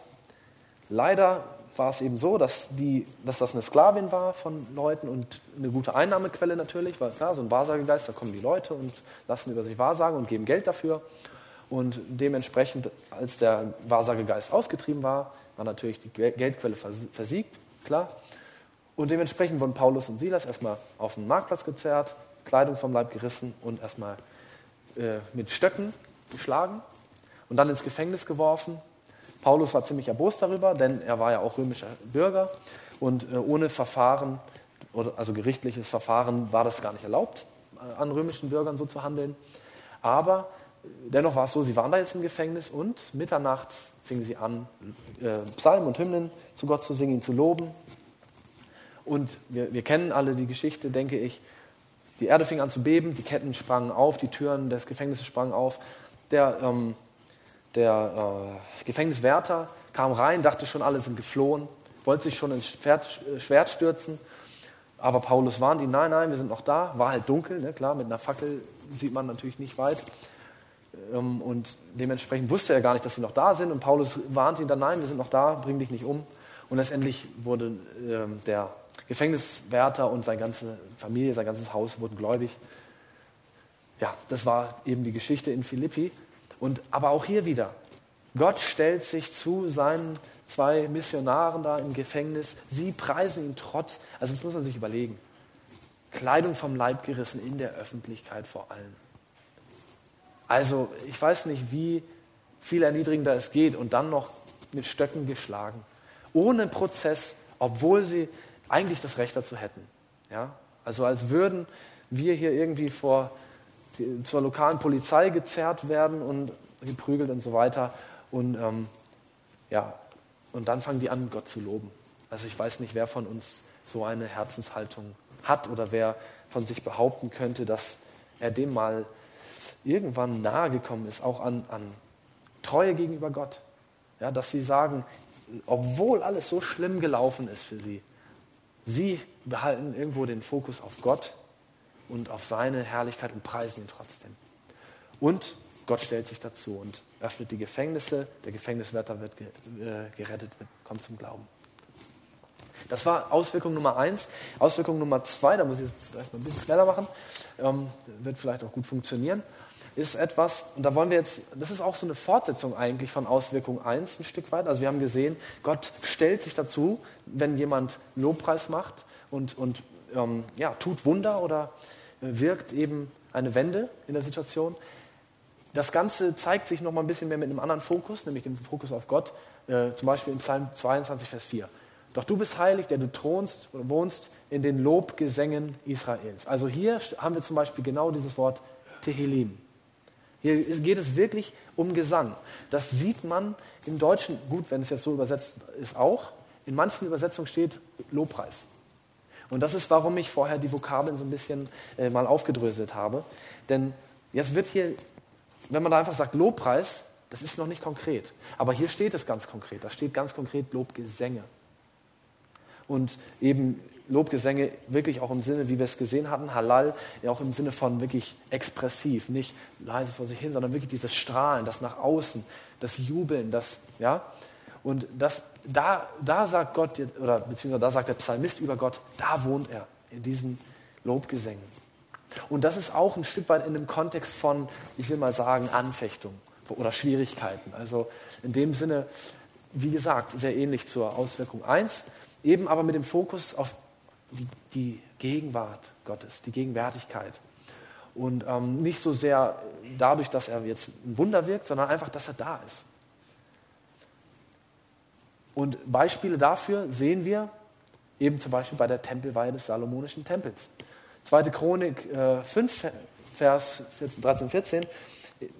Leider war es eben so, dass, die, dass das eine Sklavin war von Leuten und eine gute Einnahmequelle natürlich, weil klar, so ein Wahrsagegeist, da kommen die Leute und lassen über sich wahrsagen und geben Geld dafür. Und dementsprechend, als der Wahrsagegeist ausgetrieben war, war natürlich die Geldquelle versiegt, klar. Und dementsprechend wurden Paulus und Silas erstmal auf den Marktplatz gezerrt, Kleidung vom Leib gerissen und erstmal äh, mit Stöcken geschlagen und dann ins Gefängnis geworfen. Paulus war ziemlich erbost darüber, denn er war ja auch römischer Bürger und äh, ohne Verfahren, also gerichtliches Verfahren, war das gar nicht erlaubt, äh, an römischen Bürgern so zu handeln. Aber dennoch war es so, sie waren da jetzt im Gefängnis und mitternachts fingen sie an, Psalmen und Hymnen zu Gott zu singen, ihn zu loben. Und wir, wir kennen alle die Geschichte, denke ich, die Erde fing an zu beben, die Ketten sprangen auf, die Türen des Gefängnisses sprangen auf. Der, ähm, der äh, Gefängniswärter kam rein, dachte schon, alle sind geflohen, wollte sich schon ins Schwert, Schwert stürzen. Aber Paulus warnt ihn, nein, nein, wir sind noch da. War halt dunkel, ne, klar, mit einer Fackel sieht man natürlich nicht weit. Ähm, und dementsprechend wusste er gar nicht, dass sie noch da sind. Und Paulus warnt ihn dann, nein, wir sind noch da, bring dich nicht um. Und letztendlich wurde ähm, der Gefängniswärter und seine ganze Familie, sein ganzes Haus wurden gläubig. Ja, das war eben die Geschichte in Philippi. Und, aber auch hier wieder, Gott stellt sich zu seinen zwei Missionaren da im Gefängnis. Sie preisen ihn trotz, also das muss man sich überlegen, Kleidung vom Leib gerissen in der Öffentlichkeit vor allem. Also ich weiß nicht, wie viel erniedrigender es geht und dann noch mit Stöcken geschlagen. Ohne Prozess, obwohl sie eigentlich das Recht dazu hätten. Ja? Also als würden wir hier irgendwie vor zur lokalen Polizei gezerrt werden und geprügelt und so weiter. Und, ähm, ja, und dann fangen die an, Gott zu loben. Also ich weiß nicht, wer von uns so eine Herzenshaltung hat oder wer von sich behaupten könnte, dass er dem mal irgendwann nahe gekommen ist, auch an, an Treue gegenüber Gott. Ja, dass sie sagen, obwohl alles so schlimm gelaufen ist für sie, Sie behalten irgendwo den Fokus auf Gott und auf seine Herrlichkeit und preisen ihn trotzdem. Und Gott stellt sich dazu und öffnet die Gefängnisse. Der Gefängniswärter wird äh, gerettet, kommt zum Glauben. Das war Auswirkung Nummer eins. Auswirkung Nummer zwei, da muss ich es vielleicht mal ein bisschen schneller machen, ähm, wird vielleicht auch gut funktionieren ist etwas, und da wollen wir jetzt, das ist auch so eine Fortsetzung eigentlich von Auswirkung 1 ein Stück weit. Also wir haben gesehen, Gott stellt sich dazu, wenn jemand Lobpreis macht und, und ähm, ja, tut Wunder oder wirkt eben eine Wende in der Situation. Das Ganze zeigt sich noch mal ein bisschen mehr mit einem anderen Fokus, nämlich dem Fokus auf Gott, äh, zum Beispiel in Psalm 22, Vers 4. Doch du bist heilig, der du thronst oder wohnst in den Lobgesängen Israels. Also hier haben wir zum Beispiel genau dieses Wort Tehillim. Hier geht es wirklich um Gesang. Das sieht man im Deutschen, gut, wenn es jetzt so übersetzt ist, auch. In manchen Übersetzungen steht Lobpreis. Und das ist, warum ich vorher die Vokabeln so ein bisschen äh, mal aufgedröselt habe. Denn jetzt wird hier, wenn man da einfach sagt Lobpreis, das ist noch nicht konkret. Aber hier steht es ganz konkret. Da steht ganz konkret Lobgesänge. und eben Lobgesänge wirklich auch im Sinne, wie wir es gesehen hatten, halal, ja auch im Sinne von wirklich expressiv, nicht leise vor sich hin, sondern wirklich dieses Strahlen, das nach außen, das Jubeln, das, ja. Und das, da, da sagt Gott, oder beziehungsweise da sagt der Psalmist über Gott, da wohnt er, in diesen Lobgesängen. Und das ist auch ein Stück weit in dem Kontext von, ich will mal sagen, Anfechtung oder Schwierigkeiten. Also in dem Sinne, wie gesagt, sehr ähnlich zur Auswirkung 1, eben aber mit dem Fokus auf die, die Gegenwart Gottes, die Gegenwärtigkeit. Und ähm, nicht so sehr dadurch, dass er jetzt ein Wunder wirkt, sondern einfach, dass er da ist. Und Beispiele dafür sehen wir eben zum Beispiel bei der Tempelweihe des Salomonischen Tempels. 2. Chronik äh, 5, Vers 14, 13 und 14,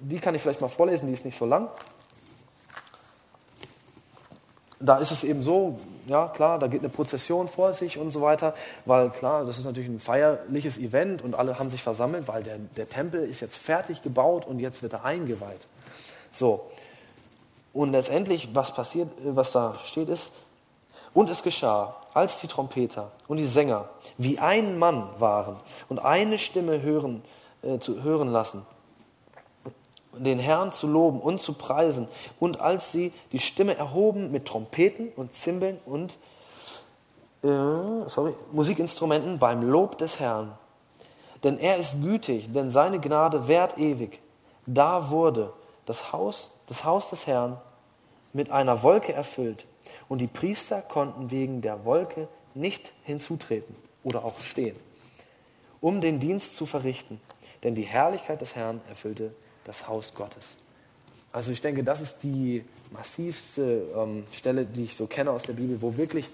die kann ich vielleicht mal vorlesen, die ist nicht so lang da ist es eben so, ja klar, da geht eine Prozession vor sich und so weiter, weil klar, das ist natürlich ein feierliches Event und alle haben sich versammelt, weil der, der Tempel ist jetzt fertig gebaut und jetzt wird er eingeweiht. So, und letztendlich, was passiert, was da steht, ist, und es geschah, als die Trompeter und die Sänger wie ein Mann waren und eine Stimme hören, äh, zu hören lassen, den Herrn zu loben und zu preisen. Und als sie die Stimme erhoben mit Trompeten und Zimbeln und äh, sorry, Musikinstrumenten beim Lob des Herrn. Denn er ist gütig, denn seine Gnade währt ewig. Da wurde das Haus, das Haus des Herrn mit einer Wolke erfüllt und die Priester konnten wegen der Wolke nicht hinzutreten oder auch stehen, um den Dienst zu verrichten, denn die Herrlichkeit des Herrn erfüllte das Haus Gottes. Also ich denke, das ist die massivste ähm, Stelle, die ich so kenne aus der Bibel, wo wirklich,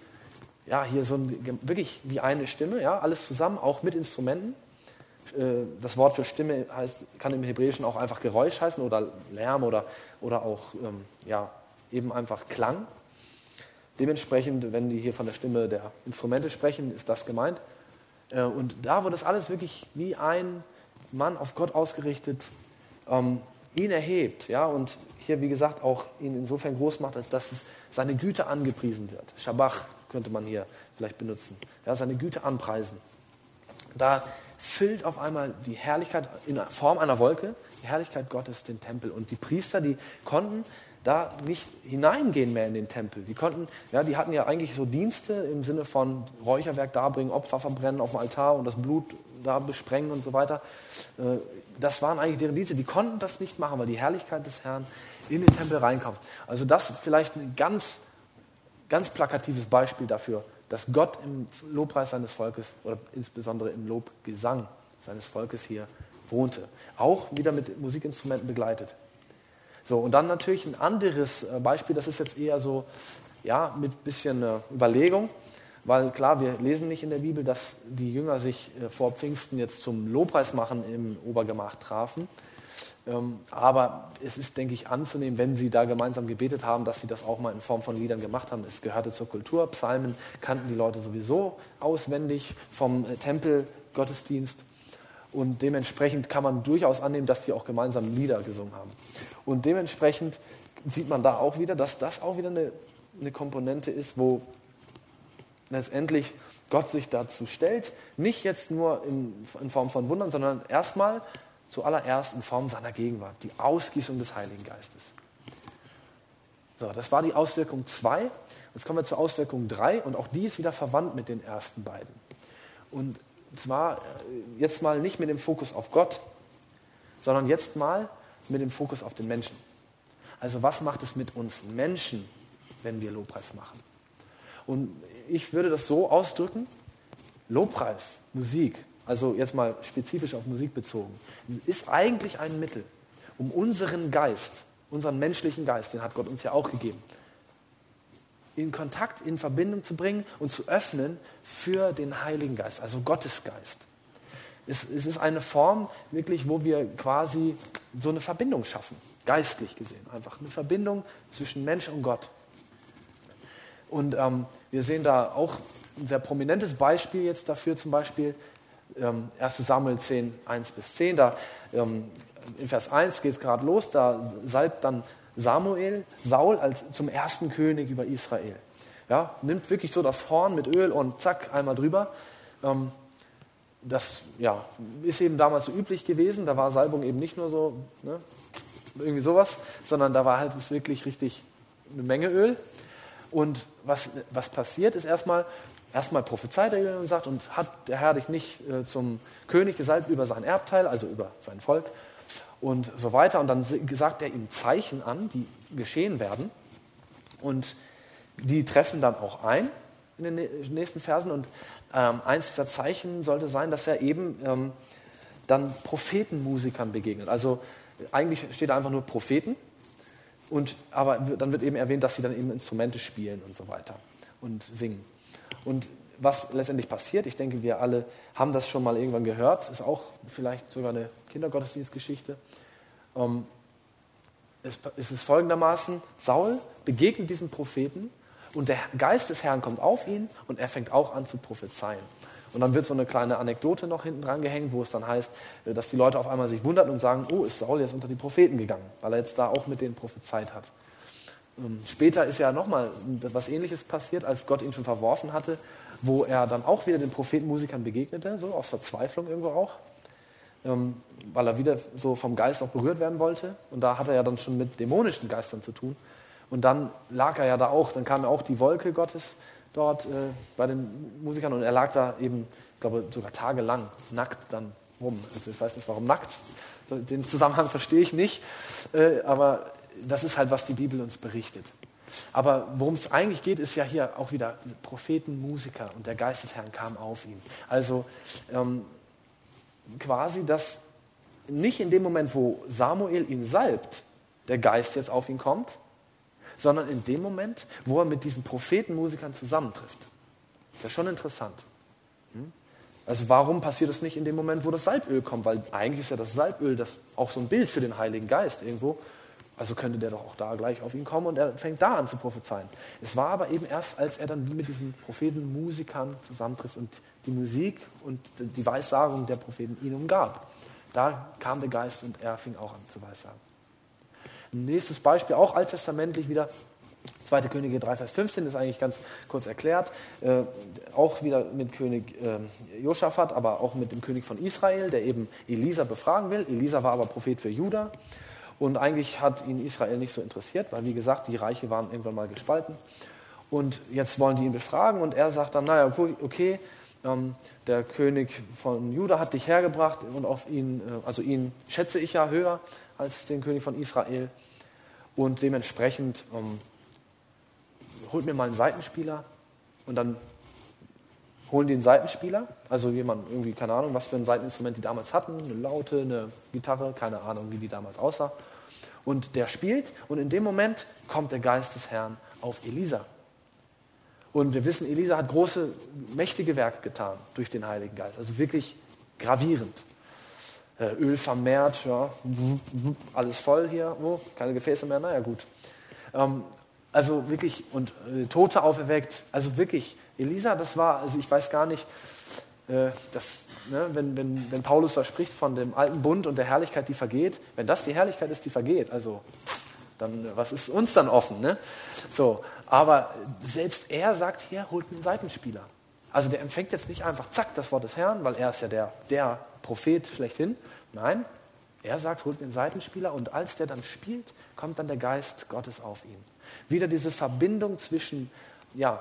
ja, hier so ein, wirklich wie eine Stimme, ja, alles zusammen, auch mit Instrumenten. Äh, das Wort für Stimme heißt, kann im Hebräischen auch einfach Geräusch heißen oder Lärm oder, oder auch, ähm, ja, eben einfach Klang. Dementsprechend, wenn die hier von der Stimme der Instrumente sprechen, ist das gemeint. Äh, und da wird das alles wirklich wie ein Mann auf Gott ausgerichtet ähm, ihn erhebt, ja, und hier, wie gesagt, auch ihn insofern groß macht, als dass es seine Güte angepriesen wird. Shabach könnte man hier vielleicht benutzen. Ja, seine Güte anpreisen. Da füllt auf einmal die Herrlichkeit in Form einer Wolke, die Herrlichkeit Gottes den Tempel. Und die Priester, die konnten da nicht hineingehen mehr in den Tempel. Die konnten, ja, die hatten ja eigentlich so Dienste im Sinne von Räucherwerk darbringen, Opfer verbrennen auf dem Altar und das Blut da besprengen und so weiter. Äh, das waren eigentlich deren Dienste. Die konnten das nicht machen, weil die Herrlichkeit des Herrn in den Tempel reinkommt. Also das vielleicht ein ganz, ganz plakatives Beispiel dafür, dass Gott im Lobpreis seines Volkes oder insbesondere im Lobgesang seines Volkes hier wohnte. Auch wieder mit Musikinstrumenten begleitet. So, und dann natürlich ein anderes äh, Beispiel, das ist jetzt eher so, ja, mit bisschen äh, Überlegung. Weil klar, wir lesen nicht in der Bibel, dass die Jünger sich äh, vor Pfingsten jetzt zum Lobpreis machen im Obergemach trafen. Ähm, aber es ist, denke ich, anzunehmen, wenn sie da gemeinsam gebetet haben, dass sie das auch mal in Form von Liedern gemacht haben. Es gehörte zur Kultur. Psalmen kannten die Leute sowieso auswendig vom äh, Tempelgottesdienst. Und dementsprechend kann man durchaus annehmen, dass sie auch gemeinsam Lieder gesungen haben. Und dementsprechend sieht man da auch wieder, dass das auch wieder eine, eine Komponente ist, wo letztendlich Gott sich dazu stellt, nicht jetzt nur in, in Form von Wundern, sondern erstmal zuallererst in Form seiner Gegenwart, die Ausgießung des Heiligen Geistes. So, das war die Auswirkung 2. Jetzt kommen wir zur Auswirkung 3 und auch die ist wieder verwandt mit den ersten beiden. Und zwar äh, jetzt mal nicht mit dem Fokus auf Gott, sondern jetzt mal mit dem Fokus auf den Menschen. Also was macht es mit uns Menschen, wenn wir Lobpreis machen? Und ich würde das so ausdrücken, Lobpreis, Musik, also jetzt mal spezifisch auf Musik bezogen, ist eigentlich ein Mittel, um unseren Geist, unseren menschlichen Geist, den hat Gott uns ja auch gegeben, in Kontakt, in Verbindung zu bringen und zu öffnen für den Heiligen Geist, also Gottes Geist. Es, es ist eine Form wirklich, wo wir quasi so eine Verbindung schaffen, geistlich gesehen, einfach eine Verbindung zwischen Mensch und Gott. Und ähm, wir sehen da auch ein sehr prominentes Beispiel jetzt dafür, zum Beispiel ähm, 1 Samuel 10, 1 bis 10. Da, ähm, in Vers 1 geht es gerade los, da salbt dann Samuel Saul als zum ersten König über Israel. Ja, nimmt wirklich so das Horn mit Öl und zack, einmal drüber. Ähm, das ja, ist eben damals so üblich gewesen. Da war Salbung eben nicht nur so, ne, irgendwie sowas, sondern da war halt wirklich richtig eine Menge Öl. Und was, was passiert ist erstmal, erstmal prophezeit er und sagt, und hat der Herr dich nicht äh, zum König gesalbt über sein Erbteil, also über sein Volk und so weiter. Und dann sagt er ihm Zeichen an, die geschehen werden. Und die treffen dann auch ein in den nächsten Versen. Und ähm, eins dieser Zeichen sollte sein, dass er eben ähm, dann Prophetenmusikern begegnet. Also eigentlich steht da einfach nur Propheten. Und, aber dann wird eben erwähnt, dass sie dann eben Instrumente spielen und so weiter und singen. Und was letztendlich passiert, ich denke, wir alle haben das schon mal irgendwann gehört, ist auch vielleicht sogar eine Kindergottesdienstgeschichte. Ähm, es, es ist folgendermaßen, Saul begegnet diesen Propheten und der Geist des Herrn kommt auf ihn und er fängt auch an zu prophezeien. Und dann wird so eine kleine Anekdote noch hinten dran gehängt, wo es dann heißt, äh, dass die Leute auf einmal sich wundern und sagen, oh, ist Saul jetzt unter die Propheten gegangen, weil er jetzt da auch mit denen prophezeit hat. Ähm, später ist ja nochmal was Ähnliches passiert, als Gott ihn schon verworfen hatte, wo er dann auch wieder den Prophetenmusikern begegnete, so aus Verzweiflung irgendwo auch, ähm, weil er wieder so vom Geist auch berührt werden wollte. Und da hat er ja dann schon mit dämonischen Geistern zu tun. Und dann lag er ja da auch, dann kam ja auch die Wolke Gottes dort äh, bei den Musikern und er lag da eben, ich glaube, sogar tagelang nackt dann rum. Also ich weiß nicht, warum nackt, den Zusammenhang verstehe ich nicht, äh, aber das ist halt, was die Bibel uns berichtet. Aber worum es eigentlich geht, ist ja hier auch wieder Propheten, Musiker und der Geist des Herrn kam auf ihn. Also ähm, quasi, dass nicht in dem Moment, wo Samuel ihn salbt, der Geist jetzt auf ihn kommt, sondern in dem Moment, wo er mit diesen Prophetenmusikern zusammentrifft. Ist ja schon interessant. Hm? Also warum passiert das nicht in dem Moment, wo das Salböl kommt? Weil eigentlich ist ja das Salböl das auch so ein Bild für den Heiligen Geist irgendwo. Also könnte der doch auch da gleich auf ihn kommen und er fängt da an zu prophezeien. Es war aber eben erst, als er dann mit diesen Prophetenmusikern zusammentrifft und die Musik und die Weissagung der Propheten ihn umgab. Da kam der Geist und er fing auch an zu weissagen. Nächstes Beispiel, auch alttestamentlich wieder, 2. Könige 3, Vers 15, ist eigentlich ganz kurz erklärt. Äh, auch wieder mit König äh, Josaphat, aber auch mit dem König von Israel, der eben Elisa befragen will. Elisa war aber Prophet für Juda. Und eigentlich hat ihn Israel nicht so interessiert, weil, wie gesagt, die Reiche waren irgendwann mal gespalten. Und jetzt wollen die ihn befragen und er sagt dann, naja, okay, ähm, der König von Juda hat dich hergebracht und auf ihn, äh, also ihn schätze ich ja höher als den König von Israel. Und dementsprechend ähm, holt mir mal einen Seitenspieler und dann holen die einen Seitenspieler, also jemand irgendwie, keine Ahnung, was für ein Seiteninstrument die damals hatten, eine Laute, eine Gitarre, keine Ahnung, wie die damals aussah. Und der spielt und in dem Moment kommt der Geist des Herrn auf Elisa. Und wir wissen, Elisa hat große, mächtige Werke getan durch den Heiligen Geist, also wirklich gravierend. Äh, Öl vermehrt, ja, alles voll hier, oh, keine Gefäße mehr, naja gut. Ähm, also wirklich, und äh, Tote auferweckt, also wirklich, Elisa, das war, also ich weiß gar nicht, das, ne, wenn, wenn, wenn Paulus da spricht von dem alten Bund und der Herrlichkeit, die vergeht, wenn das die Herrlichkeit ist, die vergeht, also dann, was ist uns dann offen? Ne? So, aber selbst er sagt hier, holt einen Seitenspieler. Also der empfängt jetzt nicht einfach, zack, das Wort des Herrn, weil er ist ja der, der Prophet schlechthin. Nein, er sagt, holt mir einen Seitenspieler und als der dann spielt, kommt dann der Geist Gottes auf ihn. Wieder diese Verbindung zwischen, ja,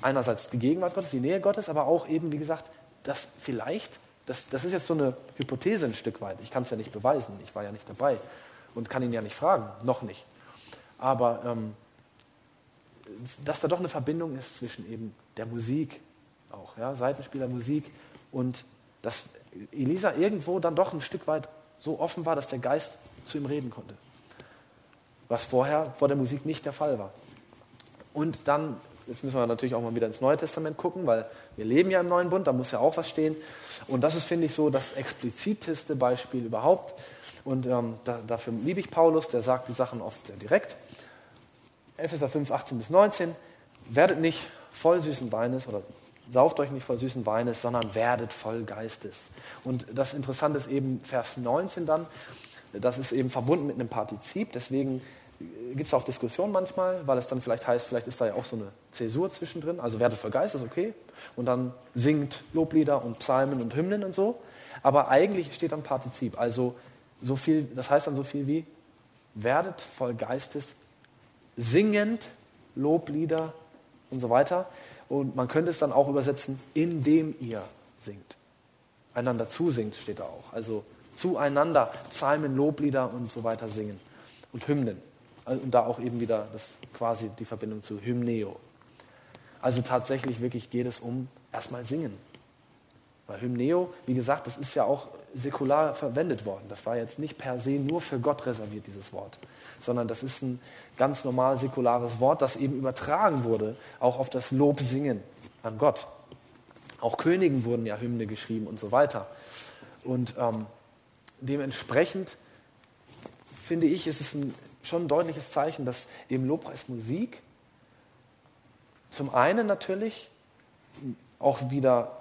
einerseits die Gegenwart Gottes, die Nähe Gottes, aber auch eben, wie gesagt, das vielleicht, das, das ist jetzt so eine Hypothese ein Stück weit. Ich kann es ja nicht beweisen, ich war ja nicht dabei und kann ihn ja nicht fragen, noch nicht. Aber ähm, dass da doch eine Verbindung ist zwischen eben der Musik auch, ja, Seitenspieler, Musik und dass Elisa irgendwo dann doch ein Stück weit so offen war, dass der Geist zu ihm reden konnte. Was vorher vor der Musik nicht der Fall war. Und dann, jetzt müssen wir natürlich auch mal wieder ins Neue Testament gucken, weil wir leben ja im Neuen Bund, da muss ja auch was stehen. Und das ist, finde ich, so das expliziteste Beispiel überhaupt. Und ähm, da, dafür liebe ich Paulus, der sagt die Sachen oft sehr direkt. Epheser 5, 18 bis 19. Werdet nicht voll süßen Weines oder sauft euch nicht voll süßen Weines, sondern werdet voll Geistes. Und das Interessante ist eben Vers 19 dann, das ist eben verbunden mit einem Partizip, deswegen gibt es auch Diskussionen manchmal, weil es dann vielleicht heißt, vielleicht ist da ja auch so eine Zäsur zwischendrin. Also werdet voll Geist ist okay. Und dann singt Loblieder und Psalmen und Hymnen und so. Aber eigentlich steht dann Partizip. Also so viel, das heißt dann so viel wie werdet voll Geistes, singend Loblieder und so weiter. Und man könnte es dann auch übersetzen, indem ihr singt. Einander zusingt steht da auch. Also zueinander Psalmen, Loblieder und so weiter singen. Und Hymnen. Und da auch eben wieder das, quasi die Verbindung zu Hymneo. Also tatsächlich wirklich geht es um erstmal Singen. Weil Hymneo, wie gesagt, das ist ja auch säkular verwendet worden. Das war jetzt nicht per se nur für Gott reserviert, dieses Wort, sondern das ist ein ganz normal säkulares Wort, das eben übertragen wurde, auch auf das Lobsingen an Gott. Auch Königen wurden ja Hymne geschrieben und so weiter. Und ähm, dementsprechend finde ich, ist es ein, schon ein deutliches Zeichen, dass eben Lobpreismusik zum einen natürlich auch wieder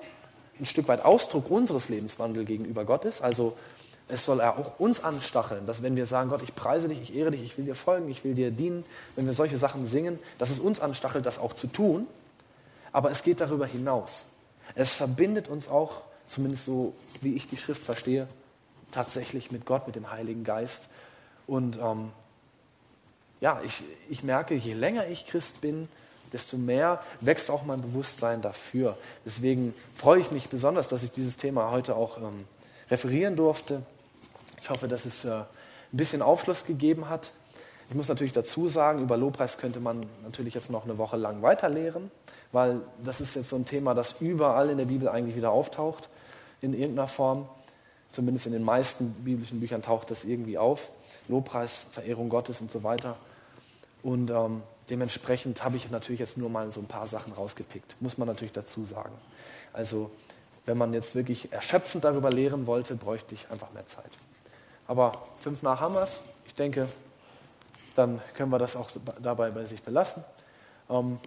ein Stück weit Ausdruck unseres Lebenswandels gegenüber Gott ist. Also es soll er auch uns anstacheln, dass wenn wir sagen, Gott, ich preise dich, ich ehre dich, ich will dir folgen, ich will dir dienen, wenn wir solche Sachen singen, dass es uns anstachelt, das auch zu tun. Aber es geht darüber hinaus. Es verbindet uns auch, zumindest so wie ich die Schrift verstehe, tatsächlich mit Gott, mit dem Heiligen Geist. Und ähm, ja, ich, ich merke, je länger ich Christ bin, desto mehr wächst auch mein Bewusstsein dafür. Deswegen freue ich mich besonders, dass ich dieses Thema heute auch ähm, referieren durfte. Ich hoffe, dass es äh, ein bisschen Aufschluss gegeben hat. Ich muss natürlich dazu sagen, über Lobpreis könnte man natürlich jetzt noch eine Woche lang weiterlehren, weil das ist jetzt so ein Thema, das überall in der Bibel eigentlich wieder auftaucht, in irgendeiner Form. Zumindest in den meisten biblischen Büchern taucht das irgendwie auf. Lobpreis, Verehrung Gottes und so weiter. Und ähm, dementsprechend habe ich natürlich jetzt nur mal so ein paar Sachen rausgepickt, muss man natürlich dazu sagen. Also wenn man jetzt wirklich erschöpfend darüber lehren wollte, bräuchte ich einfach mehr Zeit. Aber fünf nach haben wir es. Ich denke, dann können wir das auch dabei bei sich belassen. Ähm,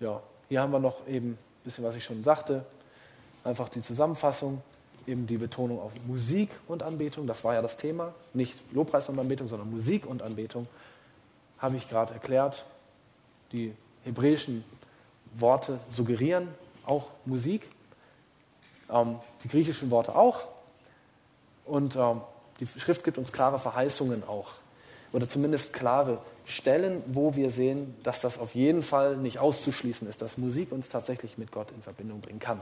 ja, hier haben wir noch eben ein bisschen, was ich schon sagte. Einfach die Zusammenfassung, eben die Betonung auf Musik und Anbetung. Das war ja das Thema. Nicht Lobpreis und Anbetung, sondern Musik und Anbetung habe ich gerade erklärt. Die hebräischen Worte suggerieren auch Musik, ähm, die griechischen Worte auch. Und ähm, die Schrift gibt uns klare Verheißungen auch. Oder zumindest klare Stellen, wo wir sehen, dass das auf jeden Fall nicht auszuschließen ist, dass Musik uns tatsächlich mit Gott in Verbindung bringen kann.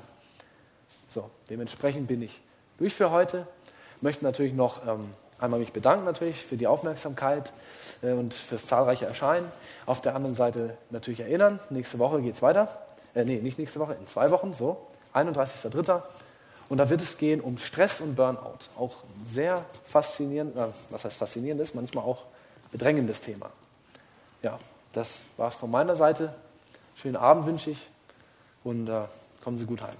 So, dementsprechend bin ich durch für heute. Möchte natürlich noch ähm, einmal mich bedanken natürlich für die Aufmerksamkeit äh, und fürs zahlreiche Erscheinen. Auf der anderen Seite natürlich erinnern, nächste Woche geht es weiter. Äh, nee, nicht nächste Woche, in zwei Wochen, so, 31.03. Und da wird es gehen um Stress und Burnout. Auch sehr faszinierend, äh, was heißt faszinierendes, manchmal auch bedrängendes Thema. Ja, das war es von meiner Seite. Schönen Abend wünsche ich und äh, kommen Sie gut heim.